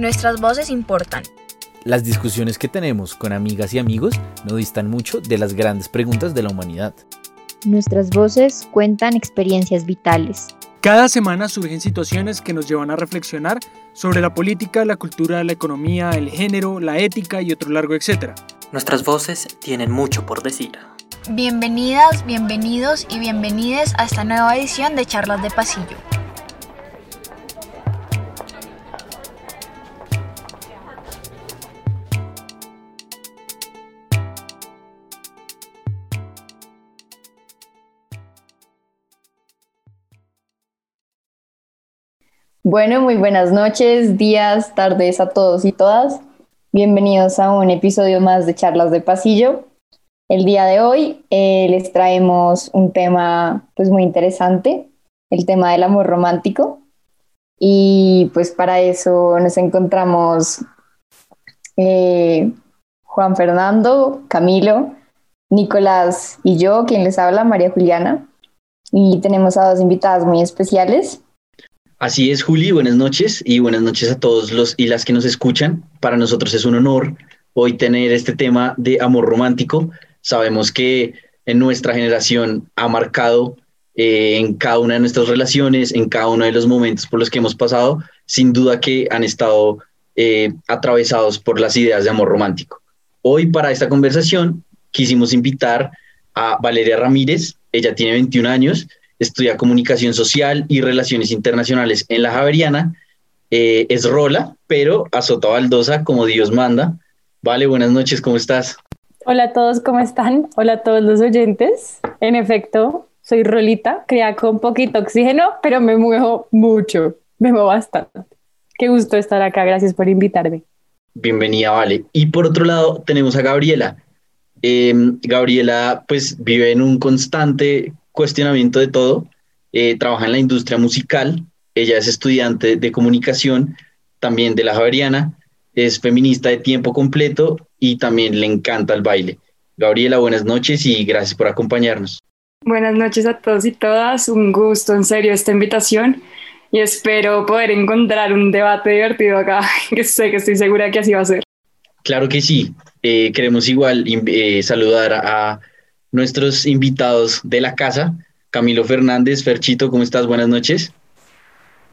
Nuestras voces importan. Las discusiones que tenemos con amigas y amigos no distan mucho de las grandes preguntas de la humanidad. Nuestras voces cuentan experiencias vitales. Cada semana surgen situaciones que nos llevan a reflexionar sobre la política, la cultura, la economía, el género, la ética y otro largo etcétera. Nuestras voces tienen mucho por decir. Bienvenidas, bienvenidos y bienvenides a esta nueva edición de Charlas de Pasillo. Bueno, muy buenas noches, días, tardes a todos y todas. Bienvenidos a un episodio más de Charlas de Pasillo. El día de hoy eh, les traemos un tema pues muy interesante, el tema del amor romántico. Y pues para eso nos encontramos eh, Juan Fernando, Camilo, Nicolás y yo, quien les habla, María Juliana. Y tenemos a dos invitadas muy especiales. Así es, Juli, buenas noches y buenas noches a todos los y las que nos escuchan. Para nosotros es un honor hoy tener este tema de amor romántico. Sabemos que en nuestra generación ha marcado eh, en cada una de nuestras relaciones, en cada uno de los momentos por los que hemos pasado, sin duda que han estado eh, atravesados por las ideas de amor romántico. Hoy para esta conversación quisimos invitar a Valeria Ramírez, ella tiene 21 años, estudia comunicación social y relaciones internacionales en la Javeriana. Eh, es Rola, pero azota baldosa como Dios manda. Vale, buenas noches, ¿cómo estás? Hola a todos, ¿cómo están? Hola a todos los oyentes. En efecto, soy Rolita, crea con poquito oxígeno, pero me muevo mucho, me muevo bastante. Qué gusto estar acá, gracias por invitarme. Bienvenida, Vale. Y por otro lado, tenemos a Gabriela. Eh, Gabriela, pues, vive en un constante cuestionamiento de todo. Eh, trabaja en la industria musical. Ella es estudiante de comunicación, también de la Javeriana. Es feminista de tiempo completo y también le encanta el baile. Gabriela, buenas noches y gracias por acompañarnos. Buenas noches a todos y todas. Un gusto, en serio, esta invitación. Y espero poder encontrar un debate divertido acá, que sé que estoy segura que así va a ser. Claro que sí. Eh, queremos igual eh, saludar a nuestros invitados de la casa. Camilo Fernández, Ferchito, ¿cómo estás? Buenas noches.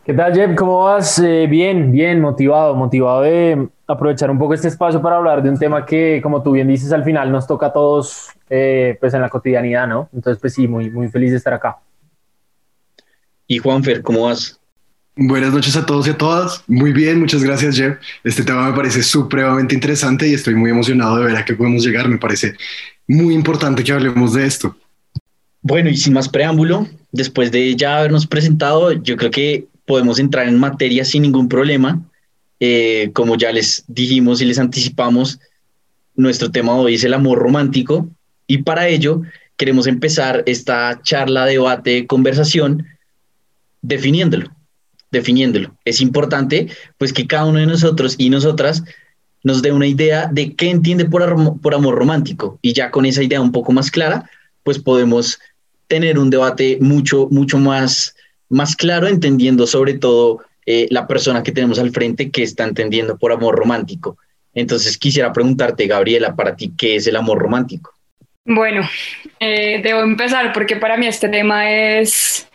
¿Qué tal, Jeb? ¿Cómo vas? Eh, bien, bien, motivado, motivado de aprovechar un poco este espacio para hablar de un tema que, como tú bien dices, al final nos toca a todos, eh, pues en la cotidianidad, ¿no? Entonces, pues sí, muy, muy feliz de estar acá. Y Juanfer, ¿cómo vas? Buenas noches a todos y a todas. Muy bien, muchas gracias, Jeff. Este tema me parece supremamente interesante y estoy muy emocionado de ver a qué podemos llegar. Me parece muy importante que hablemos de esto. Bueno, y sin más preámbulo, después de ya habernos presentado, yo creo que podemos entrar en materia sin ningún problema. Eh, como ya les dijimos y les anticipamos, nuestro tema hoy es el amor romántico y para ello queremos empezar esta charla, debate, conversación definiéndolo, definiéndolo. Es importante pues que cada uno de nosotros y nosotras nos dé una idea de qué entiende por, por amor romántico y ya con esa idea un poco más clara, pues podemos tener un debate mucho, mucho más, más claro, entendiendo sobre todo eh, la persona que tenemos al frente que está entendiendo por amor romántico. Entonces quisiera preguntarte, Gabriela, para ti, ¿qué es el amor romántico? Bueno, eh, debo empezar porque para mí este tema es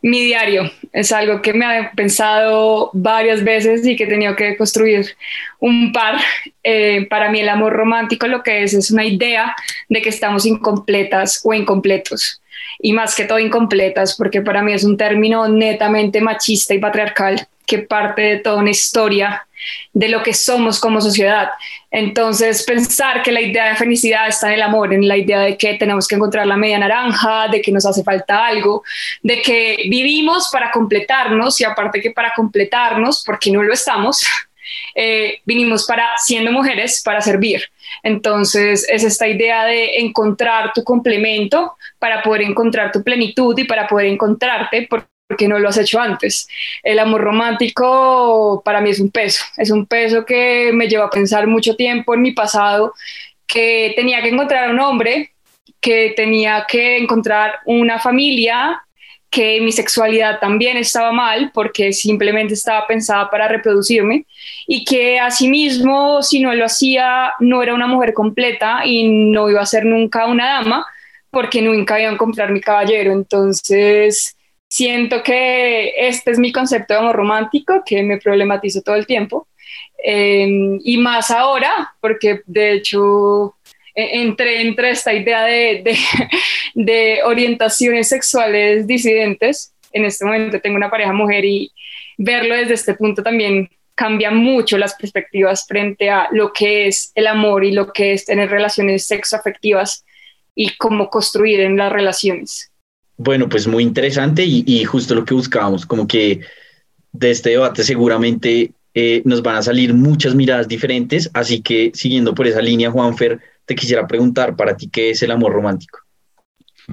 mi diario. Es algo que me ha pensado varias veces y que he tenido que construir un par. Eh, para mí el amor romántico lo que es es una idea de que estamos incompletas o incompletos. Y más que todo incompletas, porque para mí es un término netamente machista y patriarcal que parte de toda una historia de lo que somos como sociedad. Entonces, pensar que la idea de felicidad está en el amor, en la idea de que tenemos que encontrar la media naranja, de que nos hace falta algo, de que vivimos para completarnos y aparte que para completarnos, porque no lo estamos, eh, vinimos para, siendo mujeres, para servir. Entonces, es esta idea de encontrar tu complemento para poder encontrar tu plenitud y para poder encontrarte, no lo has hecho antes. El amor romántico para mí es un peso, es un peso que me lleva a pensar mucho tiempo en mi pasado, que tenía que encontrar un hombre, que tenía que encontrar una familia que mi sexualidad también estaba mal porque simplemente estaba pensada para reproducirme y que asimismo si no lo hacía no era una mujer completa y no iba a ser nunca una dama porque nunca iba a encontrar mi caballero. Entonces siento que este es mi concepto de amor romántico que me problematizo todo el tiempo em, y más ahora porque de hecho e, entré entre esta idea de, de, orientaciones sexuales disidentes. En este momento tengo una pareja mujer y verlo desde este punto también cambia mucho las perspectivas frente a lo que es el amor y lo que es tener relaciones sexoafectivas y cómo construir en las relaciones. Bueno, pues muy interesante y, justo lo que buscábamos, como que de este debate seguramente eh, nos van a salir muchas miradas diferentes, así que siguiendo por esa línea, Juanfer, te quisiera preguntar para ti qué es el amor romántico.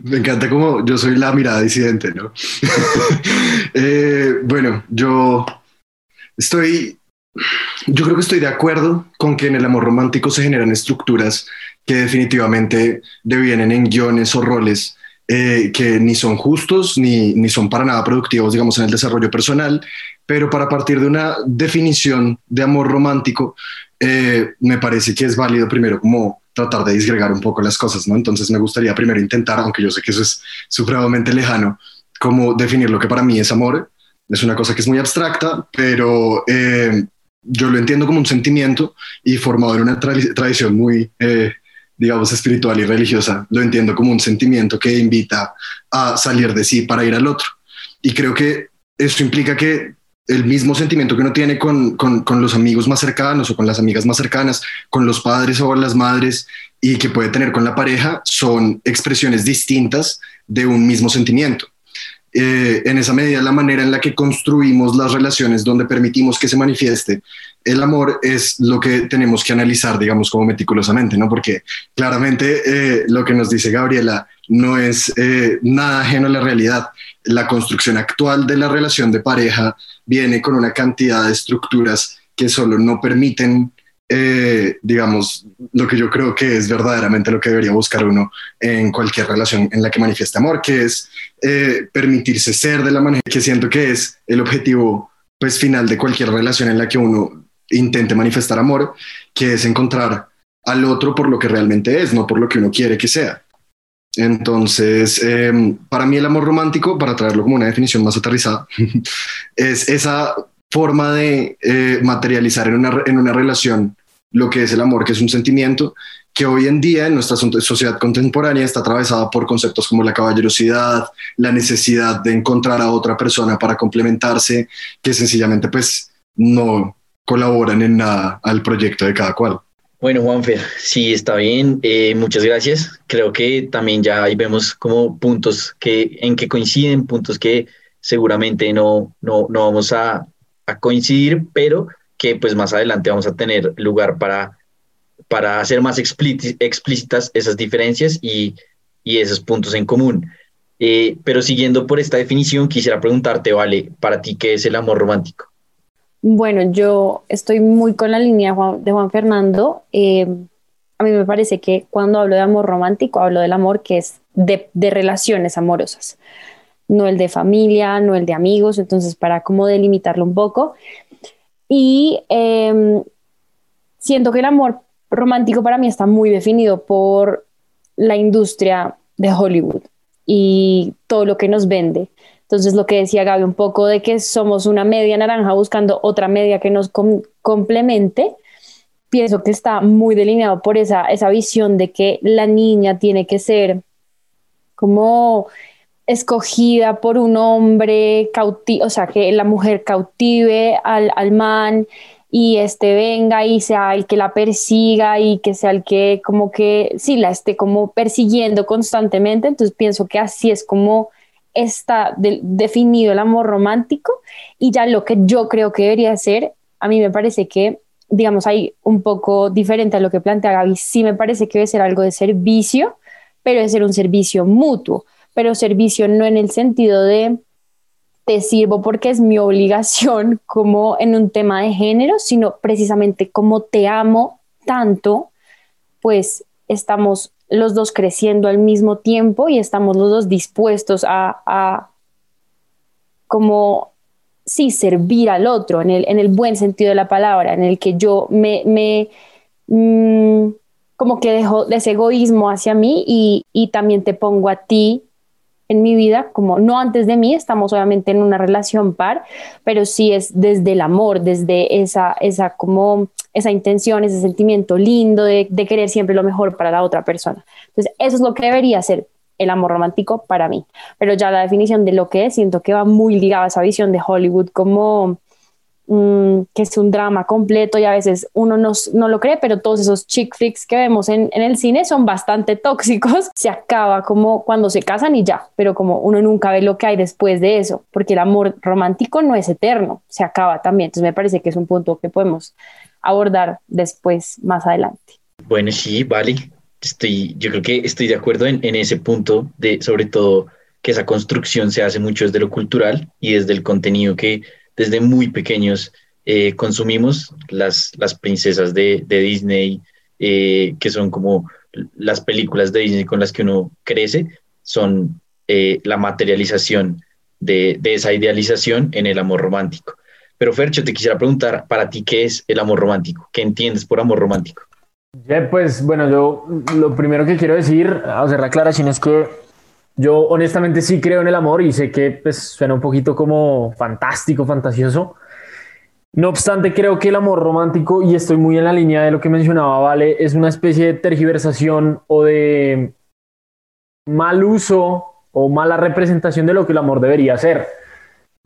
Me encanta como yo soy la mirada disidente, ¿no? Eh, bueno, yo estoy, yo creo que estoy de acuerdo con que en el amor romántico se generan estructuras que definitivamente devienen en guiones o roles eh, que ni son justos ni, ni son para nada productivos, digamos, en el desarrollo personal, pero para partir de una definición de amor romántico, eh, me parece que es válido primero como tratar de disgregar un poco las cosas, ¿no? Entonces me gustaría primero intentar, aunque yo sé que eso es supremamente lejano, como definir lo que para mí es amor. Es una cosa que es muy abstracta, pero eh, yo lo entiendo como un sentimiento y formado en una tradición muy, eh, digamos, espiritual y religiosa, lo entiendo como un sentimiento que invita a salir de sí para ir al otro. Y creo que eso implica que el mismo sentimiento que uno tiene con, con, los amigos más cercanos o con las amigas más cercanas, con los padres o las madres y que puede tener con la pareja son expresiones distintas de un mismo sentimiento. Eh, en esa medida, la manera en la que construimos las relaciones donde permitimos que se manifieste el amor es lo que tenemos que analizar, digamos, como meticulosamente, ¿no? Porque claramente eh, lo que nos dice Gabriela no es eh, nada ajeno a la realidad. La construcción actual de la relación de pareja viene con una cantidad de estructuras que solo no permiten, eh, digamos, lo que yo creo que es verdaderamente lo que debería buscar uno en cualquier relación en la que manifieste amor, que es permitirse ser de la manera que siento que es el objetivo pues final de cualquier relación en la que uno intente manifestar amor, que es encontrar al otro por lo que realmente es, no por lo que uno quiere que sea. Entonces, em, para mí el amor romántico, para traerlo como una definición más aterrizada, es esa forma de eh, materializar en una, en una relación lo que es el amor, que es un sentimiento que hoy en día en nuestra sociedad contemporánea está atravesada por conceptos como la caballerosidad, la necesidad de encontrar a otra persona para complementarse, que sencillamente pues no colaboran en nada al proyecto de cada cual. Bueno, Juanfer, sí, está bien. Eh, muchas gracias. Creo que también ya ahí vemos como puntos que, en que coinciden, puntos que seguramente no, no, no vamos a, a, coincidir, pero que pues más adelante vamos a tener lugar para, para hacer más explícitas esas diferencias y, y, esos puntos en común. Eh, pero siguiendo por esta definición, quisiera preguntarte, Vale, para ti, ¿qué es el amor romántico? Bueno, yo estoy muy con la línea de Juan Fernando. Eh, a mí me parece que cuando hablo de amor romántico, hablo del amor que es de, relaciones amorosas, no el de familia, no el de amigos, entonces para como delimitarlo un poco. Y em, siento que el amor romántico para mí está muy definido por la industria de Hollywood y todo lo que nos vende. Entonces, lo que decía Gaby, un poco de que somos una media naranja buscando otra media que nos complemente, pienso que está muy delineado por esa, esa visión de que la niña tiene que ser como escogida por un hombre o sea, que la mujer cautive al, al man y este venga y sea el que la persiga y que sea el que como que sí la esté como persiguiendo constantemente. Entonces pienso que así es como está definido el amor romántico y ya lo que yo creo que debería ser, a mí me parece que, digamos, hay un poco diferente a lo que plantea Gaby, sí me parece que debe ser algo de servicio, pero debe ser un servicio mutuo, pero servicio no en el sentido de te sirvo porque es mi obligación como en un tema de género, sino precisamente como te amo tanto, pues estamos los dos creciendo al mismo tiempo y estamos los dos dispuestos a, como, sí, servir al otro en el, en el buen sentido de la palabra, en el que yo me, mm, como que dejo de ese egoísmo hacia mí y, y también te pongo a ti en mi vida, como no antes de mí, estamos obviamente en una relación par, pero sí es desde el amor, desde esa, esa como esa intención, ese sentimiento lindo de, de querer siempre lo mejor para la otra persona. Entonces, eso es lo que debería ser el amor romántico para mí. Pero ya la definición de lo que es, siento que va muy ligada a esa visión de Hollywood como Mm, que es un drama completo y a veces uno no, no, lo cree, pero todos esos chick flicks que vemos en, en, el cine son bastante tóxicos. Se acaba como cuando se casan y ya, pero como uno nunca ve lo que hay después de eso, porque el amor romántico no es eterno, se acaba también. Entonces me parece que es un punto que podemos abordar después, más adelante. Bueno, sí, vale. Estoy, yo creo que estoy de acuerdo en, en ese punto de, sobre todo, que esa construcción se hace mucho desde lo cultural y desde el contenido que desde muy pequeños eh, consumimos las, las princesas de, de Disney, eh, que son como las películas de Disney con las que uno crece, son eh, la materialización de, de, esa idealización en el amor romántico. Pero Fercho, te quisiera preguntar, para ti, ¿qué es el amor romántico? ¿Qué entiendes por amor romántico? pues bueno, yo lo primero que quiero decir, hacer la aclaración es que yo honestamente sí creo en el amor y sé que pues, suena un poquito como fantástico, fantasioso. No obstante, creo que el amor romántico, y estoy muy en la línea de lo que mencionaba, Vale, es una especie de tergiversación o de mal uso o mala representación de lo que el amor debería ser.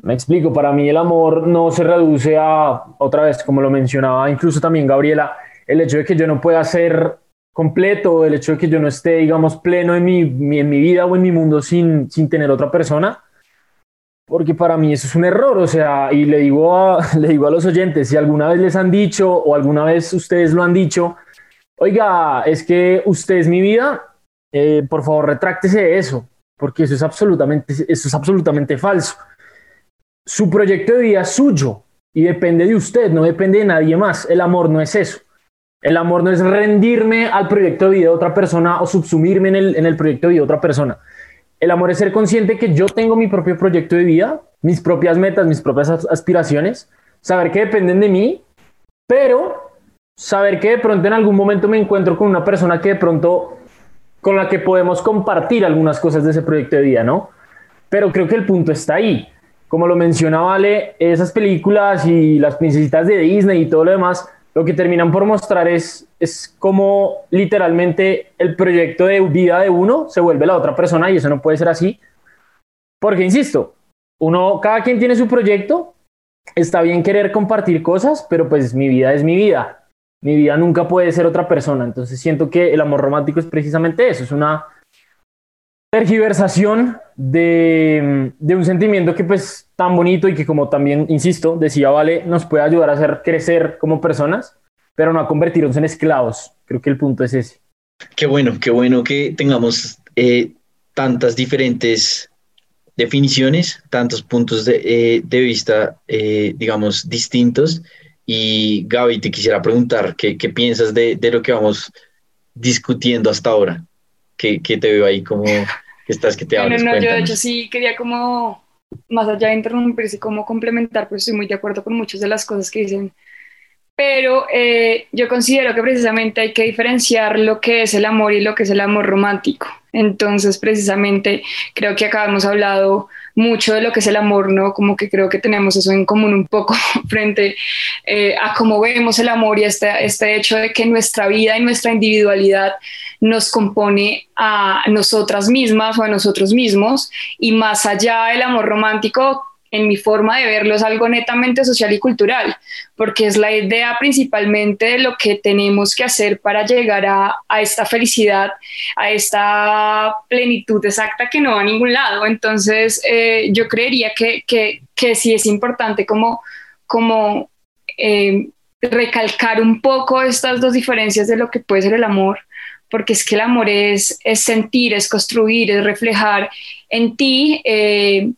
Me explico, para mí el amor no se reduce a, otra vez, como lo mencionaba incluso también Gabriela, el hecho de que yo no pueda ser completo, el hecho de que yo no esté, digamos, pleno en mi, en mi vida o en mi mundo sin, sin tener otra persona, porque para mí eso es un error, o sea, y le digo, a, le digo a los oyentes, si alguna vez les han dicho o alguna vez ustedes lo han dicho, oiga, es que usted es mi vida, eh, por favor retráctese de eso, porque eso es absolutamente, eso es absolutamente falso. Su proyecto de vida es suyo y depende de usted, no depende de nadie más. El amor no es eso. El amor no es rendirme al proyecto de vida de otra persona o subsumirme en el, en el proyecto de vida de otra persona. El amor es ser consciente que yo tengo mi propio proyecto de vida, mis propias metas, mis propias aspiraciones, saber que dependen de mí, pero saber que de pronto en algún momento me encuentro con una persona que de pronto con la que podemos compartir algunas cosas de ese proyecto de vida, ¿no? Pero creo que el punto está ahí. Como lo menciona Vale, esas películas y las princesitas de Disney y todo lo demás lo que terminan por mostrar es, es cómo literalmente el proyecto de vida de uno se vuelve la otra persona y eso no puede ser así. Porque, insisto, uno, cada quien tiene su proyecto, está bien querer compartir cosas, pero pues mi vida es mi vida. Mi vida nunca puede ser otra persona. Entonces siento que el amor romántico es precisamente eso, es una tergiversación de, un sentimiento que pues tan bonito y que como también, insisto, decía Vale, nos puede ayudar a hacer crecer como personas, pero no a convertirnos en esclavos. Creo que el punto es ese. Qué bueno, qué bueno que tengamos eh, tantas diferentes definiciones, tantos puntos de, eh, vista, eh, digamos, distintos. Y Gaby, te quisiera preguntar, ¿qué, piensas de, lo que vamos discutiendo hasta ahora? ¿Qué, qué te veo ahí como estás que te hablas. No, no, yo de hecho sí quería como, más allá de interrumpirse, como complementar, pues estoy muy de acuerdo con muchas de las cosas que dicen, pero eh, yo considero que precisamente hay que diferenciar lo que es el amor y lo que es el amor romántico. Entonces, precisamente, creo que acá hemos hablado mucho de lo que es el amor, ¿no? Como que creo que tenemos eso en común un poco frente eh, a cómo vemos el amor y este, este hecho de que nuestra vida y nuestra individualidad nos compone a nosotras mismas o a nosotros mismos y más allá del amor romántico, en mi forma de verlo es algo netamente social y cultural, porque es la idea principalmente de lo que tenemos que hacer para llegar a, a esta felicidad, a esta plenitud exacta que no va a ningún lado. Entonces, eh, yo creería que, que, que, sí es importante como, como eh, recalcar un poco estas dos diferencias de lo que puede ser el amor porque es que el amor es, es sentir, es construir, es reflejar en ti eh,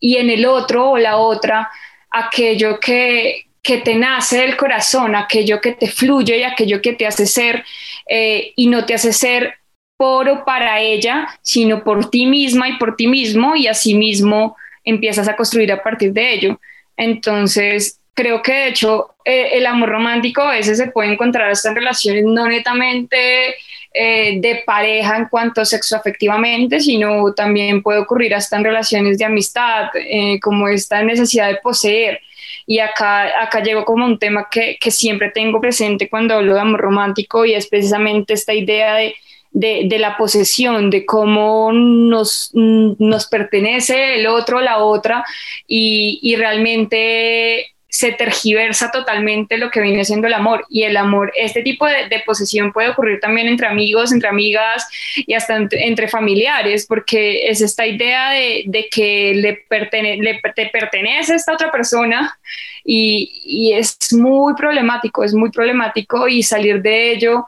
y en el otro o la otra aquello que, que te nace del corazón, aquello que te fluye y aquello que te hace ser eh, y no te hace ser por o para ella, sino por ti misma y por ti mismo y asimismo empiezas a construir a partir de ello. Entonces, creo que de hecho eh, el amor romántico a veces se puede encontrar hasta en relaciones no netamente eh, de pareja en cuanto sexo afectivamente, sino también puede ocurrir hasta en relaciones de amistad, eh, como esta necesidad de poseer. Y acá, acá llego como un tema que, que siempre tengo presente cuando hablo de amor romántico y es precisamente esta idea de de, de, la posesión, de cómo nos, nos pertenece el otro, la otra, y, y realmente se tergiversa totalmente lo que viene siendo el amor. Y el amor, este tipo de, posesión puede ocurrir también entre amigos, entre amigas y hasta entre, familiares, porque es esta idea de, que le, pertene, le te pertenece a esta otra persona y, y, es muy problemático, es muy problemático y salir de ello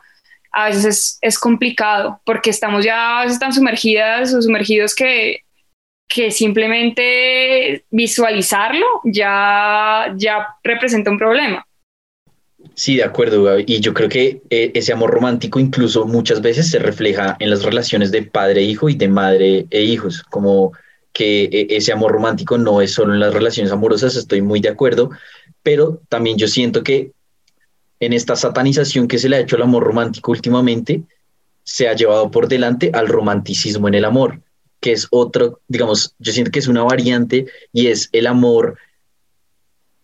a veces es, es complicado porque estamos ya tan sumergidas o sumergidos que que simplemente visualizarlo ya, ya representa un problema. Sí, de acuerdo. Y yo creo que eh, ese amor romántico incluso muchas veces se refleja en las relaciones de padre-hijo e y de madre e hijos, como que eh, ese amor romántico no es solo en las relaciones amorosas, estoy muy de acuerdo, pero también yo siento que en esta satanización que se le ha hecho al amor romántico últimamente, se ha llevado por delante al romanticismo en el amor que es otro, digamos, yo siento que es una variante y es el amor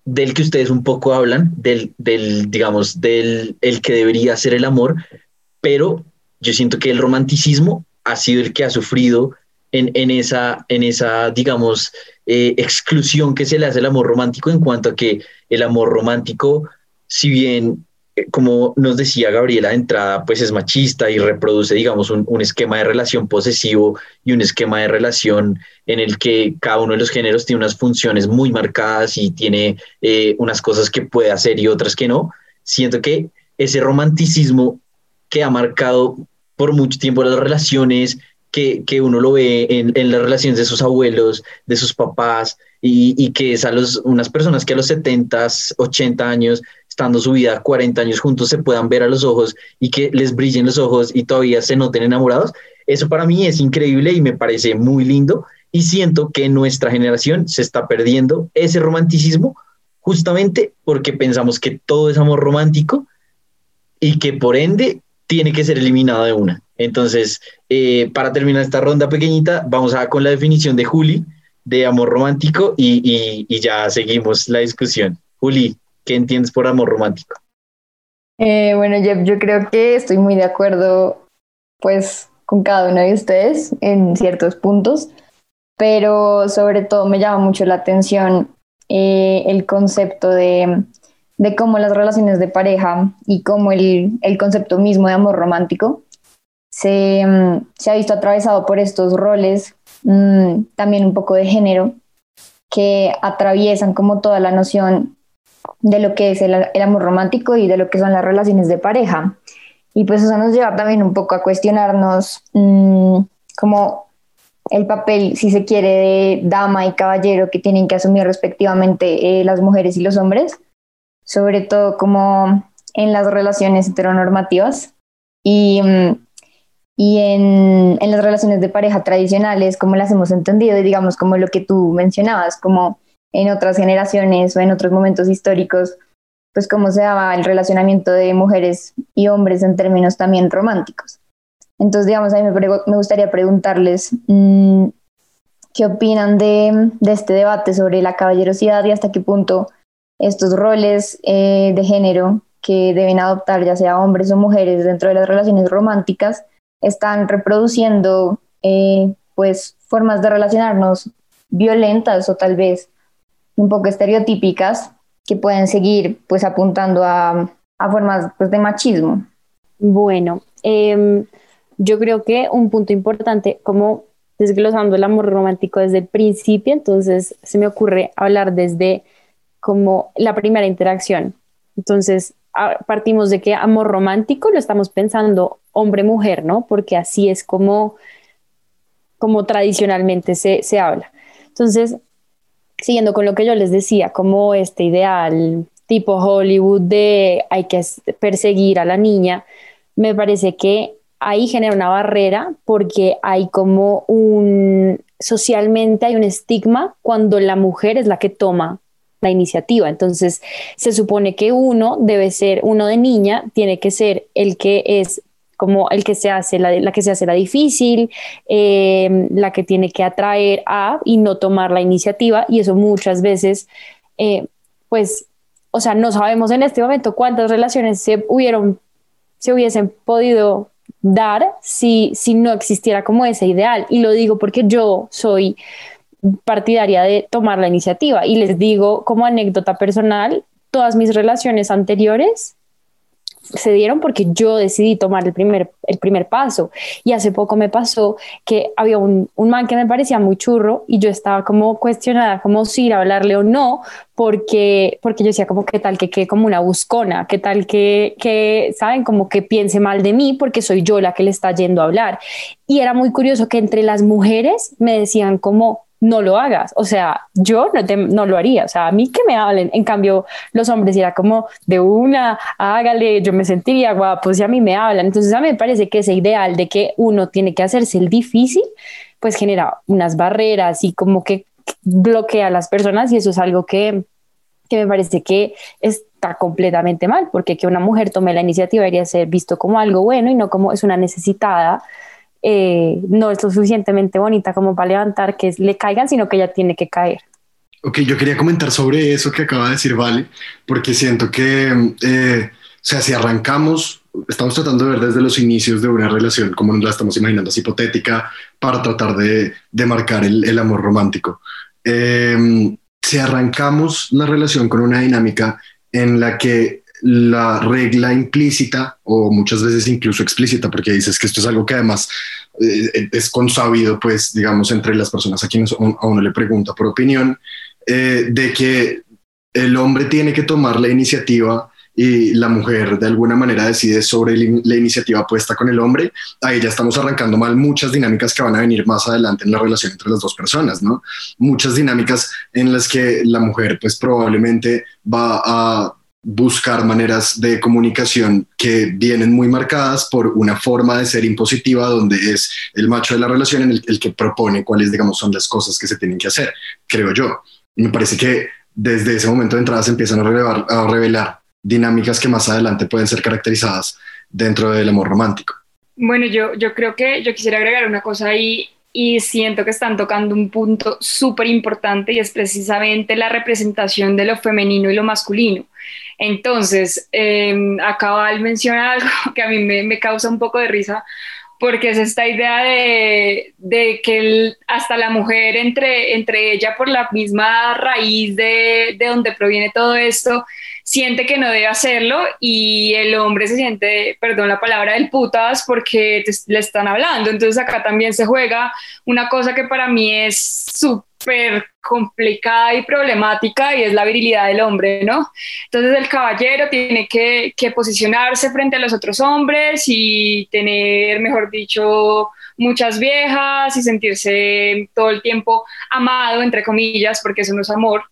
del que ustedes un poco hablan, del, del digamos, del el que debería ser el amor, pero yo siento que el romanticismo ha sido el que ha sufrido en, en esa, en esa, digamos, eh, exclusión que se le hace al amor romántico en cuanto a que el amor romántico, si bien como nos decía Gabriela de entrada, pues es machista y reproduce, digamos, un, un, esquema de relación posesivo y un esquema de relación en el que cada uno de los géneros tiene unas funciones muy marcadas y tiene eh, unas cosas que puede hacer y otras que no. Siento que ese romanticismo que ha marcado por mucho tiempo las relaciones, que, que uno lo ve en, en, las relaciones de sus abuelos, de sus papás, y, y que es a los, unas personas que a los 70, 80 años estando su vida 40 años juntos, se puedan ver a los ojos y que les brillen los ojos y todavía se noten enamorados, eso para mí es increíble y me parece muy lindo y siento que nuestra generación se está perdiendo ese romanticismo justamente porque pensamos que todo es amor romántico y que por ende tiene que ser eliminado de una. Entonces, eh, para terminar esta ronda pequeñita, vamos a con la definición de Juli de amor romántico y, y, y ya seguimos la discusión. Juli, ¿Qué entiendes por amor romántico? Eh, bueno, Jeff, yo creo que estoy muy de acuerdo, pues, con cada uno de ustedes en ciertos puntos, pero sobre todo me llama mucho la atención eh, el concepto de, de, cómo las relaciones de pareja y cómo el, el concepto mismo de amor romántico se, mm, se, ha visto atravesado por estos roles, mmm, también un poco de género, que atraviesan como toda la noción de lo que es el, el, amor romántico y de lo que son las relaciones de pareja. Y pues eso nos lleva también un poco a cuestionarnos mmm, como el papel, si se quiere, de dama y caballero que tienen que asumir respectivamente eh, las mujeres y los hombres, sobre todo como en las relaciones heteronormativas y, y en, en las relaciones de pareja tradicionales, como las hemos entendido, y digamos como lo que tú mencionabas, como en otras generaciones o en otros momentos históricos, pues cómo se daba el relacionamiento de mujeres y hombres en términos también románticos. Entonces, digamos, a mí me, me gustaría preguntarles mmm, qué opinan de, de, este debate sobre la caballerosidad y hasta qué punto estos roles eh, de género que deben adoptar ya sea hombres o mujeres dentro de las relaciones románticas están reproduciendo eh, pues formas de relacionarnos violentas o tal vez un poco estereotípicas que pueden seguir pues apuntando a, a formas pues, de machismo. Bueno, eh, yo creo que un punto importante, como desglosando el amor romántico desde el principio, entonces se me ocurre hablar desde como la primera interacción. Entonces, partimos de que amor romántico lo estamos pensando hombre-mujer, ¿no? Porque así es como, como tradicionalmente se, se habla. Entonces, siguiendo con lo que yo les decía, como este ideal tipo Hollywood de hay que perseguir a la niña, me parece que ahí genera una barrera porque hay como un socialmente hay un estigma cuando la mujer es la que toma la iniciativa. Entonces, se supone que uno debe ser, uno de niña, tiene que ser el que es como el que se hace la, que se hace la difícil, em, la que tiene que atraer a y no tomar la iniciativa. Y eso muchas veces, eh, pues, o sea, no sabemos en este momento cuántas relaciones se hubieron, se hubiesen podido dar si, si no existiera como ese ideal. Y lo digo porque yo soy partidaria de tomar la iniciativa. Y les digo como anécdota personal, todas mis relaciones anteriores se dieron porque yo decidí tomar el primer, el primer paso. Y hace poco me pasó que había un, un man que me parecía muy churro y yo estaba como cuestionada, como si ir a hablarle o no, porque, porque yo decía como que tal que quede como una buscona, que tal que, que, ¿saben? Como que piense mal de mí porque soy yo la que le está yendo a hablar. Y era muy curioso que entre las mujeres me decían como, no lo hagas. O sea, yo no, no, lo haría. O sea, a mí que me hablen. En cambio, los hombres era como de una, hágale, yo me sentiría guapo si a mí me hablan. Entonces, a mí me parece que ese ideal de que uno tiene que hacerse el difícil, pues genera unas barreras y como que bloquea a las personas y eso es algo que, que me parece que está completamente mal, porque que una mujer tome la iniciativa debería ser visto como algo bueno y no como es una necesitada eh, no es lo suficientemente bonita como para levantar que le caigan, sino que ella tiene que caer. Ok, yo quería comentar sobre eso que acaba de decir Vale, porque siento que, eh, o sea, si arrancamos, estamos tratando de ver desde los inicios de una relación, como la estamos imaginando, es hipotética, para tratar de, de marcar el, el, amor romántico. Eh, si arrancamos la relación con una dinámica en la que la regla implícita o muchas veces incluso explícita, porque dices que esto es algo que además eh, es consabido, pues, digamos, entre las personas a quienes a uno le pregunta por opinión, eh, de que el hombre tiene que tomar la iniciativa y la mujer de alguna manera decide sobre la iniciativa puesta con el hombre, ahí ya estamos arrancando mal muchas dinámicas que van a venir más adelante en la relación entre las dos personas, ¿no? Muchas dinámicas en las que la mujer pues probablemente va a buscar maneras de comunicación que vienen muy marcadas por una forma de ser impositiva donde es el macho de la relación en el, que propone cuáles, digamos, son las cosas que se tienen que hacer, creo yo. Me parece que desde ese momento de entrada se empiezan a, a revelar dinámicas que más adelante pueden ser caracterizadas dentro del amor romántico. Bueno, yo, yo creo que yo quisiera agregar una cosa ahí y siento que están tocando un punto súper importante y es precisamente la representación de lo femenino y lo masculino. Entonces, eh, acaba de mencionar algo que a mí me, causa un poco de risa, porque es esta idea de, que hasta la mujer entre, entre ella por la misma raíz de, de donde proviene todo esto, siente que no debe hacerlo y el hombre se siente, perdón la palabra, del putas porque le están hablando. Entonces acá también se juega una cosa que para mí es súper complicada y problemática y es la virilidad del hombre, ¿no? Entonces el caballero tiene que, que posicionarse frente a los otros hombres y tener, mejor dicho, muchas viejas y sentirse todo el tiempo amado, entre comillas, porque eso no es amor.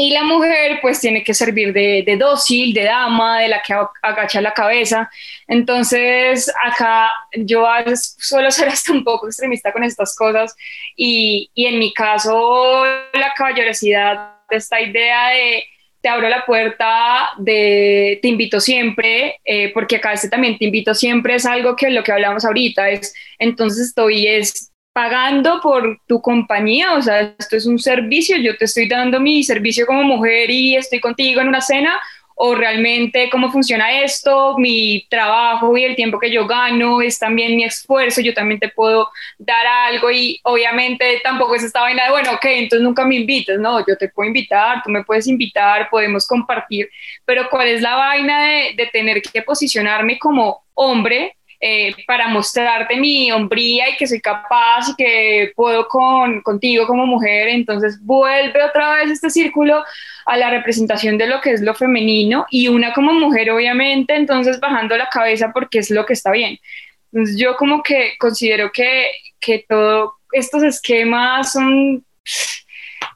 Y la mujer pues tiene que servir de, dócil, de dama, de la que agacha la cabeza. Entonces acá yo suelo ser hasta un poco extremista con estas cosas y, y en mi caso la caballerosidad, esta idea de te abro la puerta de te invito siempre, eh, porque acá este también te invito siempre es algo que lo que hablamos ahorita es, entonces estoy es pagando por tu compañía, o sea, esto es un servicio, yo te estoy dando mi servicio como mujer y estoy contigo en una cena, o realmente cómo funciona esto, mi trabajo y el tiempo que yo gano es también mi esfuerzo, yo también te puedo dar algo y obviamente tampoco es esta vaina de, bueno, ok, entonces nunca me invites, no, yo te puedo invitar, tú me puedes invitar, podemos compartir, pero ¿cuál es la vaina de, de tener que posicionarme como hombre eh, para mostrarte mi hombría y que soy capaz y que puedo con, contigo como mujer. Entonces vuelve otra vez este círculo a la representación de lo que es lo femenino y una como mujer obviamente entonces bajando la cabeza porque es lo que está bien. Entonces yo como que considero que, que todos estos esquemas son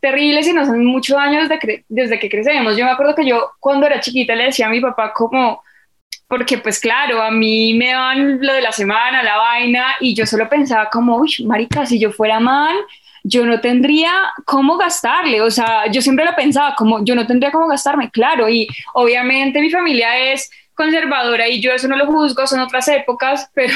terribles y nos hacen mucho daño desde, desde que crecemos. Yo me acuerdo que yo cuando era chiquita le decía a mi papá como porque pues claro, a mí me dan lo de la semana, la vaina, y yo solo pensaba como, uy, marica, si yo fuera man, yo no tendría cómo gastarle, o sea, yo siempre lo pensaba como yo no tendría cómo gastarme, claro, y obviamente mi familia es conservadora y yo eso no lo juzgo, son otras épocas, pero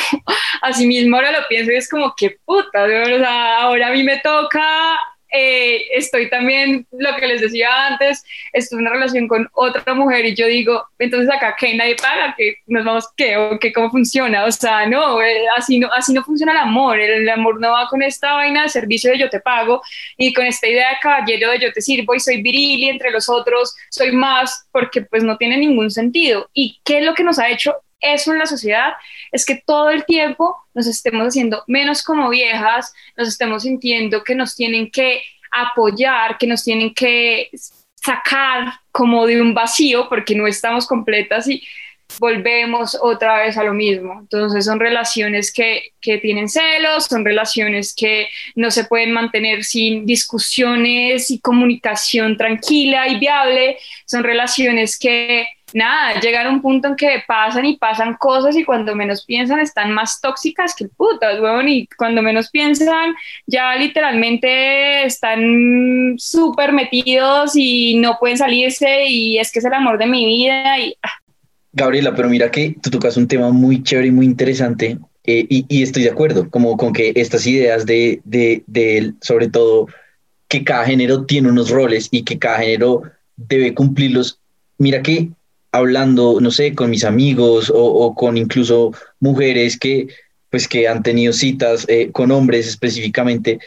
así mismo ahora lo pienso y es como que puta, o sea, ahora a mí me toca eh, estoy también, lo que les decía antes, estoy en una relación con otra mujer y yo digo, entonces acá que nadie paga, que nos vamos, ¿qué? ¿O qué? ¿Cómo funciona? O sea, no, eh, así no, así no funciona el amor, el, amor no va con esta vaina de servicio de yo te pago y con esta idea de caballero de yo te sirvo y soy viril y entre los otros soy más, porque pues no tiene ningún sentido. ¿Y qué es lo que nos ha hecho eso en la sociedad es que todo el tiempo nos estemos haciendo menos como viejas, nos estemos sintiendo que nos tienen que apoyar, que nos tienen que sacar como de un vacío porque no estamos completas y volvemos otra vez a lo mismo. Entonces son relaciones que, que, tienen celos, son relaciones que no se pueden mantener sin discusiones y comunicación tranquila y viable, son relaciones que nada, llegar a un punto en que pasan y pasan cosas y cuando menos piensan están más tóxicas que putas, weón, y cuando menos piensan ya literalmente están súper metidos y no pueden salirse y es que es el amor de mi vida y... Ah. Gabriela, pero mira que tú tocas un tema muy chévere y muy interesante eh, y, y, estoy de acuerdo, como con que estas ideas de, de, de, sobre todo, que cada género tiene unos roles y que cada género debe cumplirlos. Mira que hablando, no sé, con mis amigos o, con incluso mujeres que, pues, que han tenido citas eh, con hombres específicamente,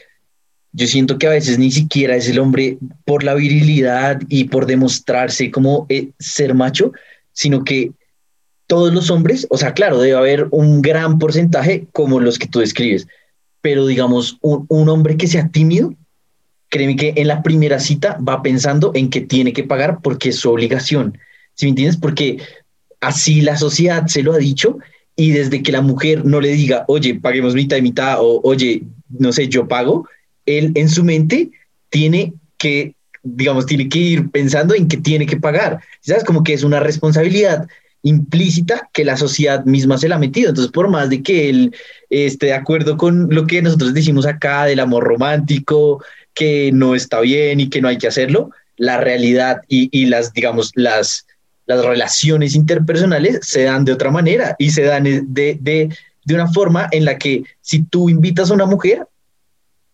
yo siento que a veces ni siquiera es el hombre por la virilidad y por demostrarse como eh, ser macho, sino que todos los hombres, o sea, claro, debe haber un gran porcentaje como los que tú describes, pero digamos, un, un hombre que sea tímido, créeme que en la primera cita va pensando en que tiene que pagar porque es su obligación ¿sí me entiendes? Porque así la sociedad se lo ha dicho y desde que la mujer no le diga, oye, paguemos mitad y mitad o oye, no sé, yo pago, él en su mente tiene que, digamos, tiene que ir pensando en que tiene que pagar. ¿Sabes? Como que es una responsabilidad implícita que la sociedad misma se la ha metido. Entonces, por más de que él esté de acuerdo con lo que nosotros decimos acá del amor romántico, que no está bien y que no hay que hacerlo, la realidad y, y las, digamos, las, las relaciones interpersonales se dan de otra manera y se dan de, de, de una forma en la que si tú invitas a una mujer,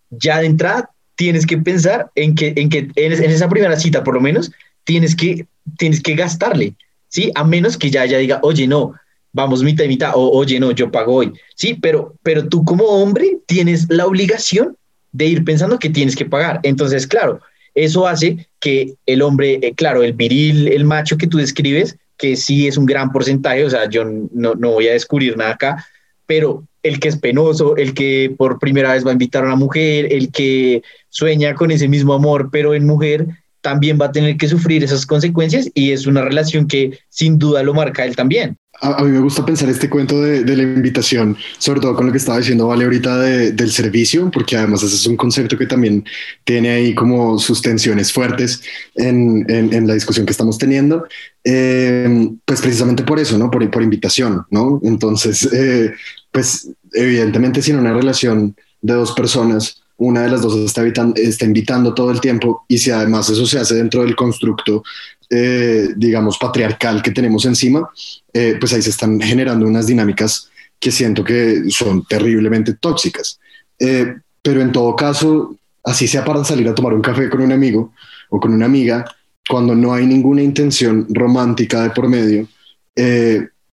ya de entrada tienes que pensar en que en, que en, esa primera cita, por lo menos, tienes que, tienes que gastarle, ¿sí? A menos que ya ella diga, oye, no, vamos mitad y mitad, o oye, no, yo pago hoy, ¿sí? Pero, pero tú como hombre tienes la obligación de ir pensando que tienes que pagar. Entonces, claro, eso hace que el hombre, eh, claro, el viril, el macho que tú describes, que sí es un gran porcentaje, o sea, yo no, no voy a descubrir nada acá, pero el que es penoso, el que por primera vez va a invitar a una mujer, el que sueña con ese mismo amor, pero en mujer, también va a tener que sufrir esas consecuencias y es una relación que sin duda lo marca él también a, mí me gusta pensar este cuento de, la invitación, sobre todo con lo que estaba diciendo Vale ahorita del servicio, porque además ese es un concepto que también tiene ahí como sus tensiones fuertes en, en, la discusión que estamos teniendo. Eh, pues precisamente por eso, ¿no? Por, por invitación, ¿no? Entonces, eh, pues evidentemente sin una relación de dos personas, una de las dos está, está invitando todo el tiempo y si además eso se hace dentro del constructo eh, digamos, patriarcal que tenemos encima, eh, pues ahí se están generando unas dinámicas que siento que son terriblemente tóxicas. Eh, pero en todo caso, así sea para salir a tomar un café con un amigo o con una amiga, cuando no hay ninguna intención romántica de por medio,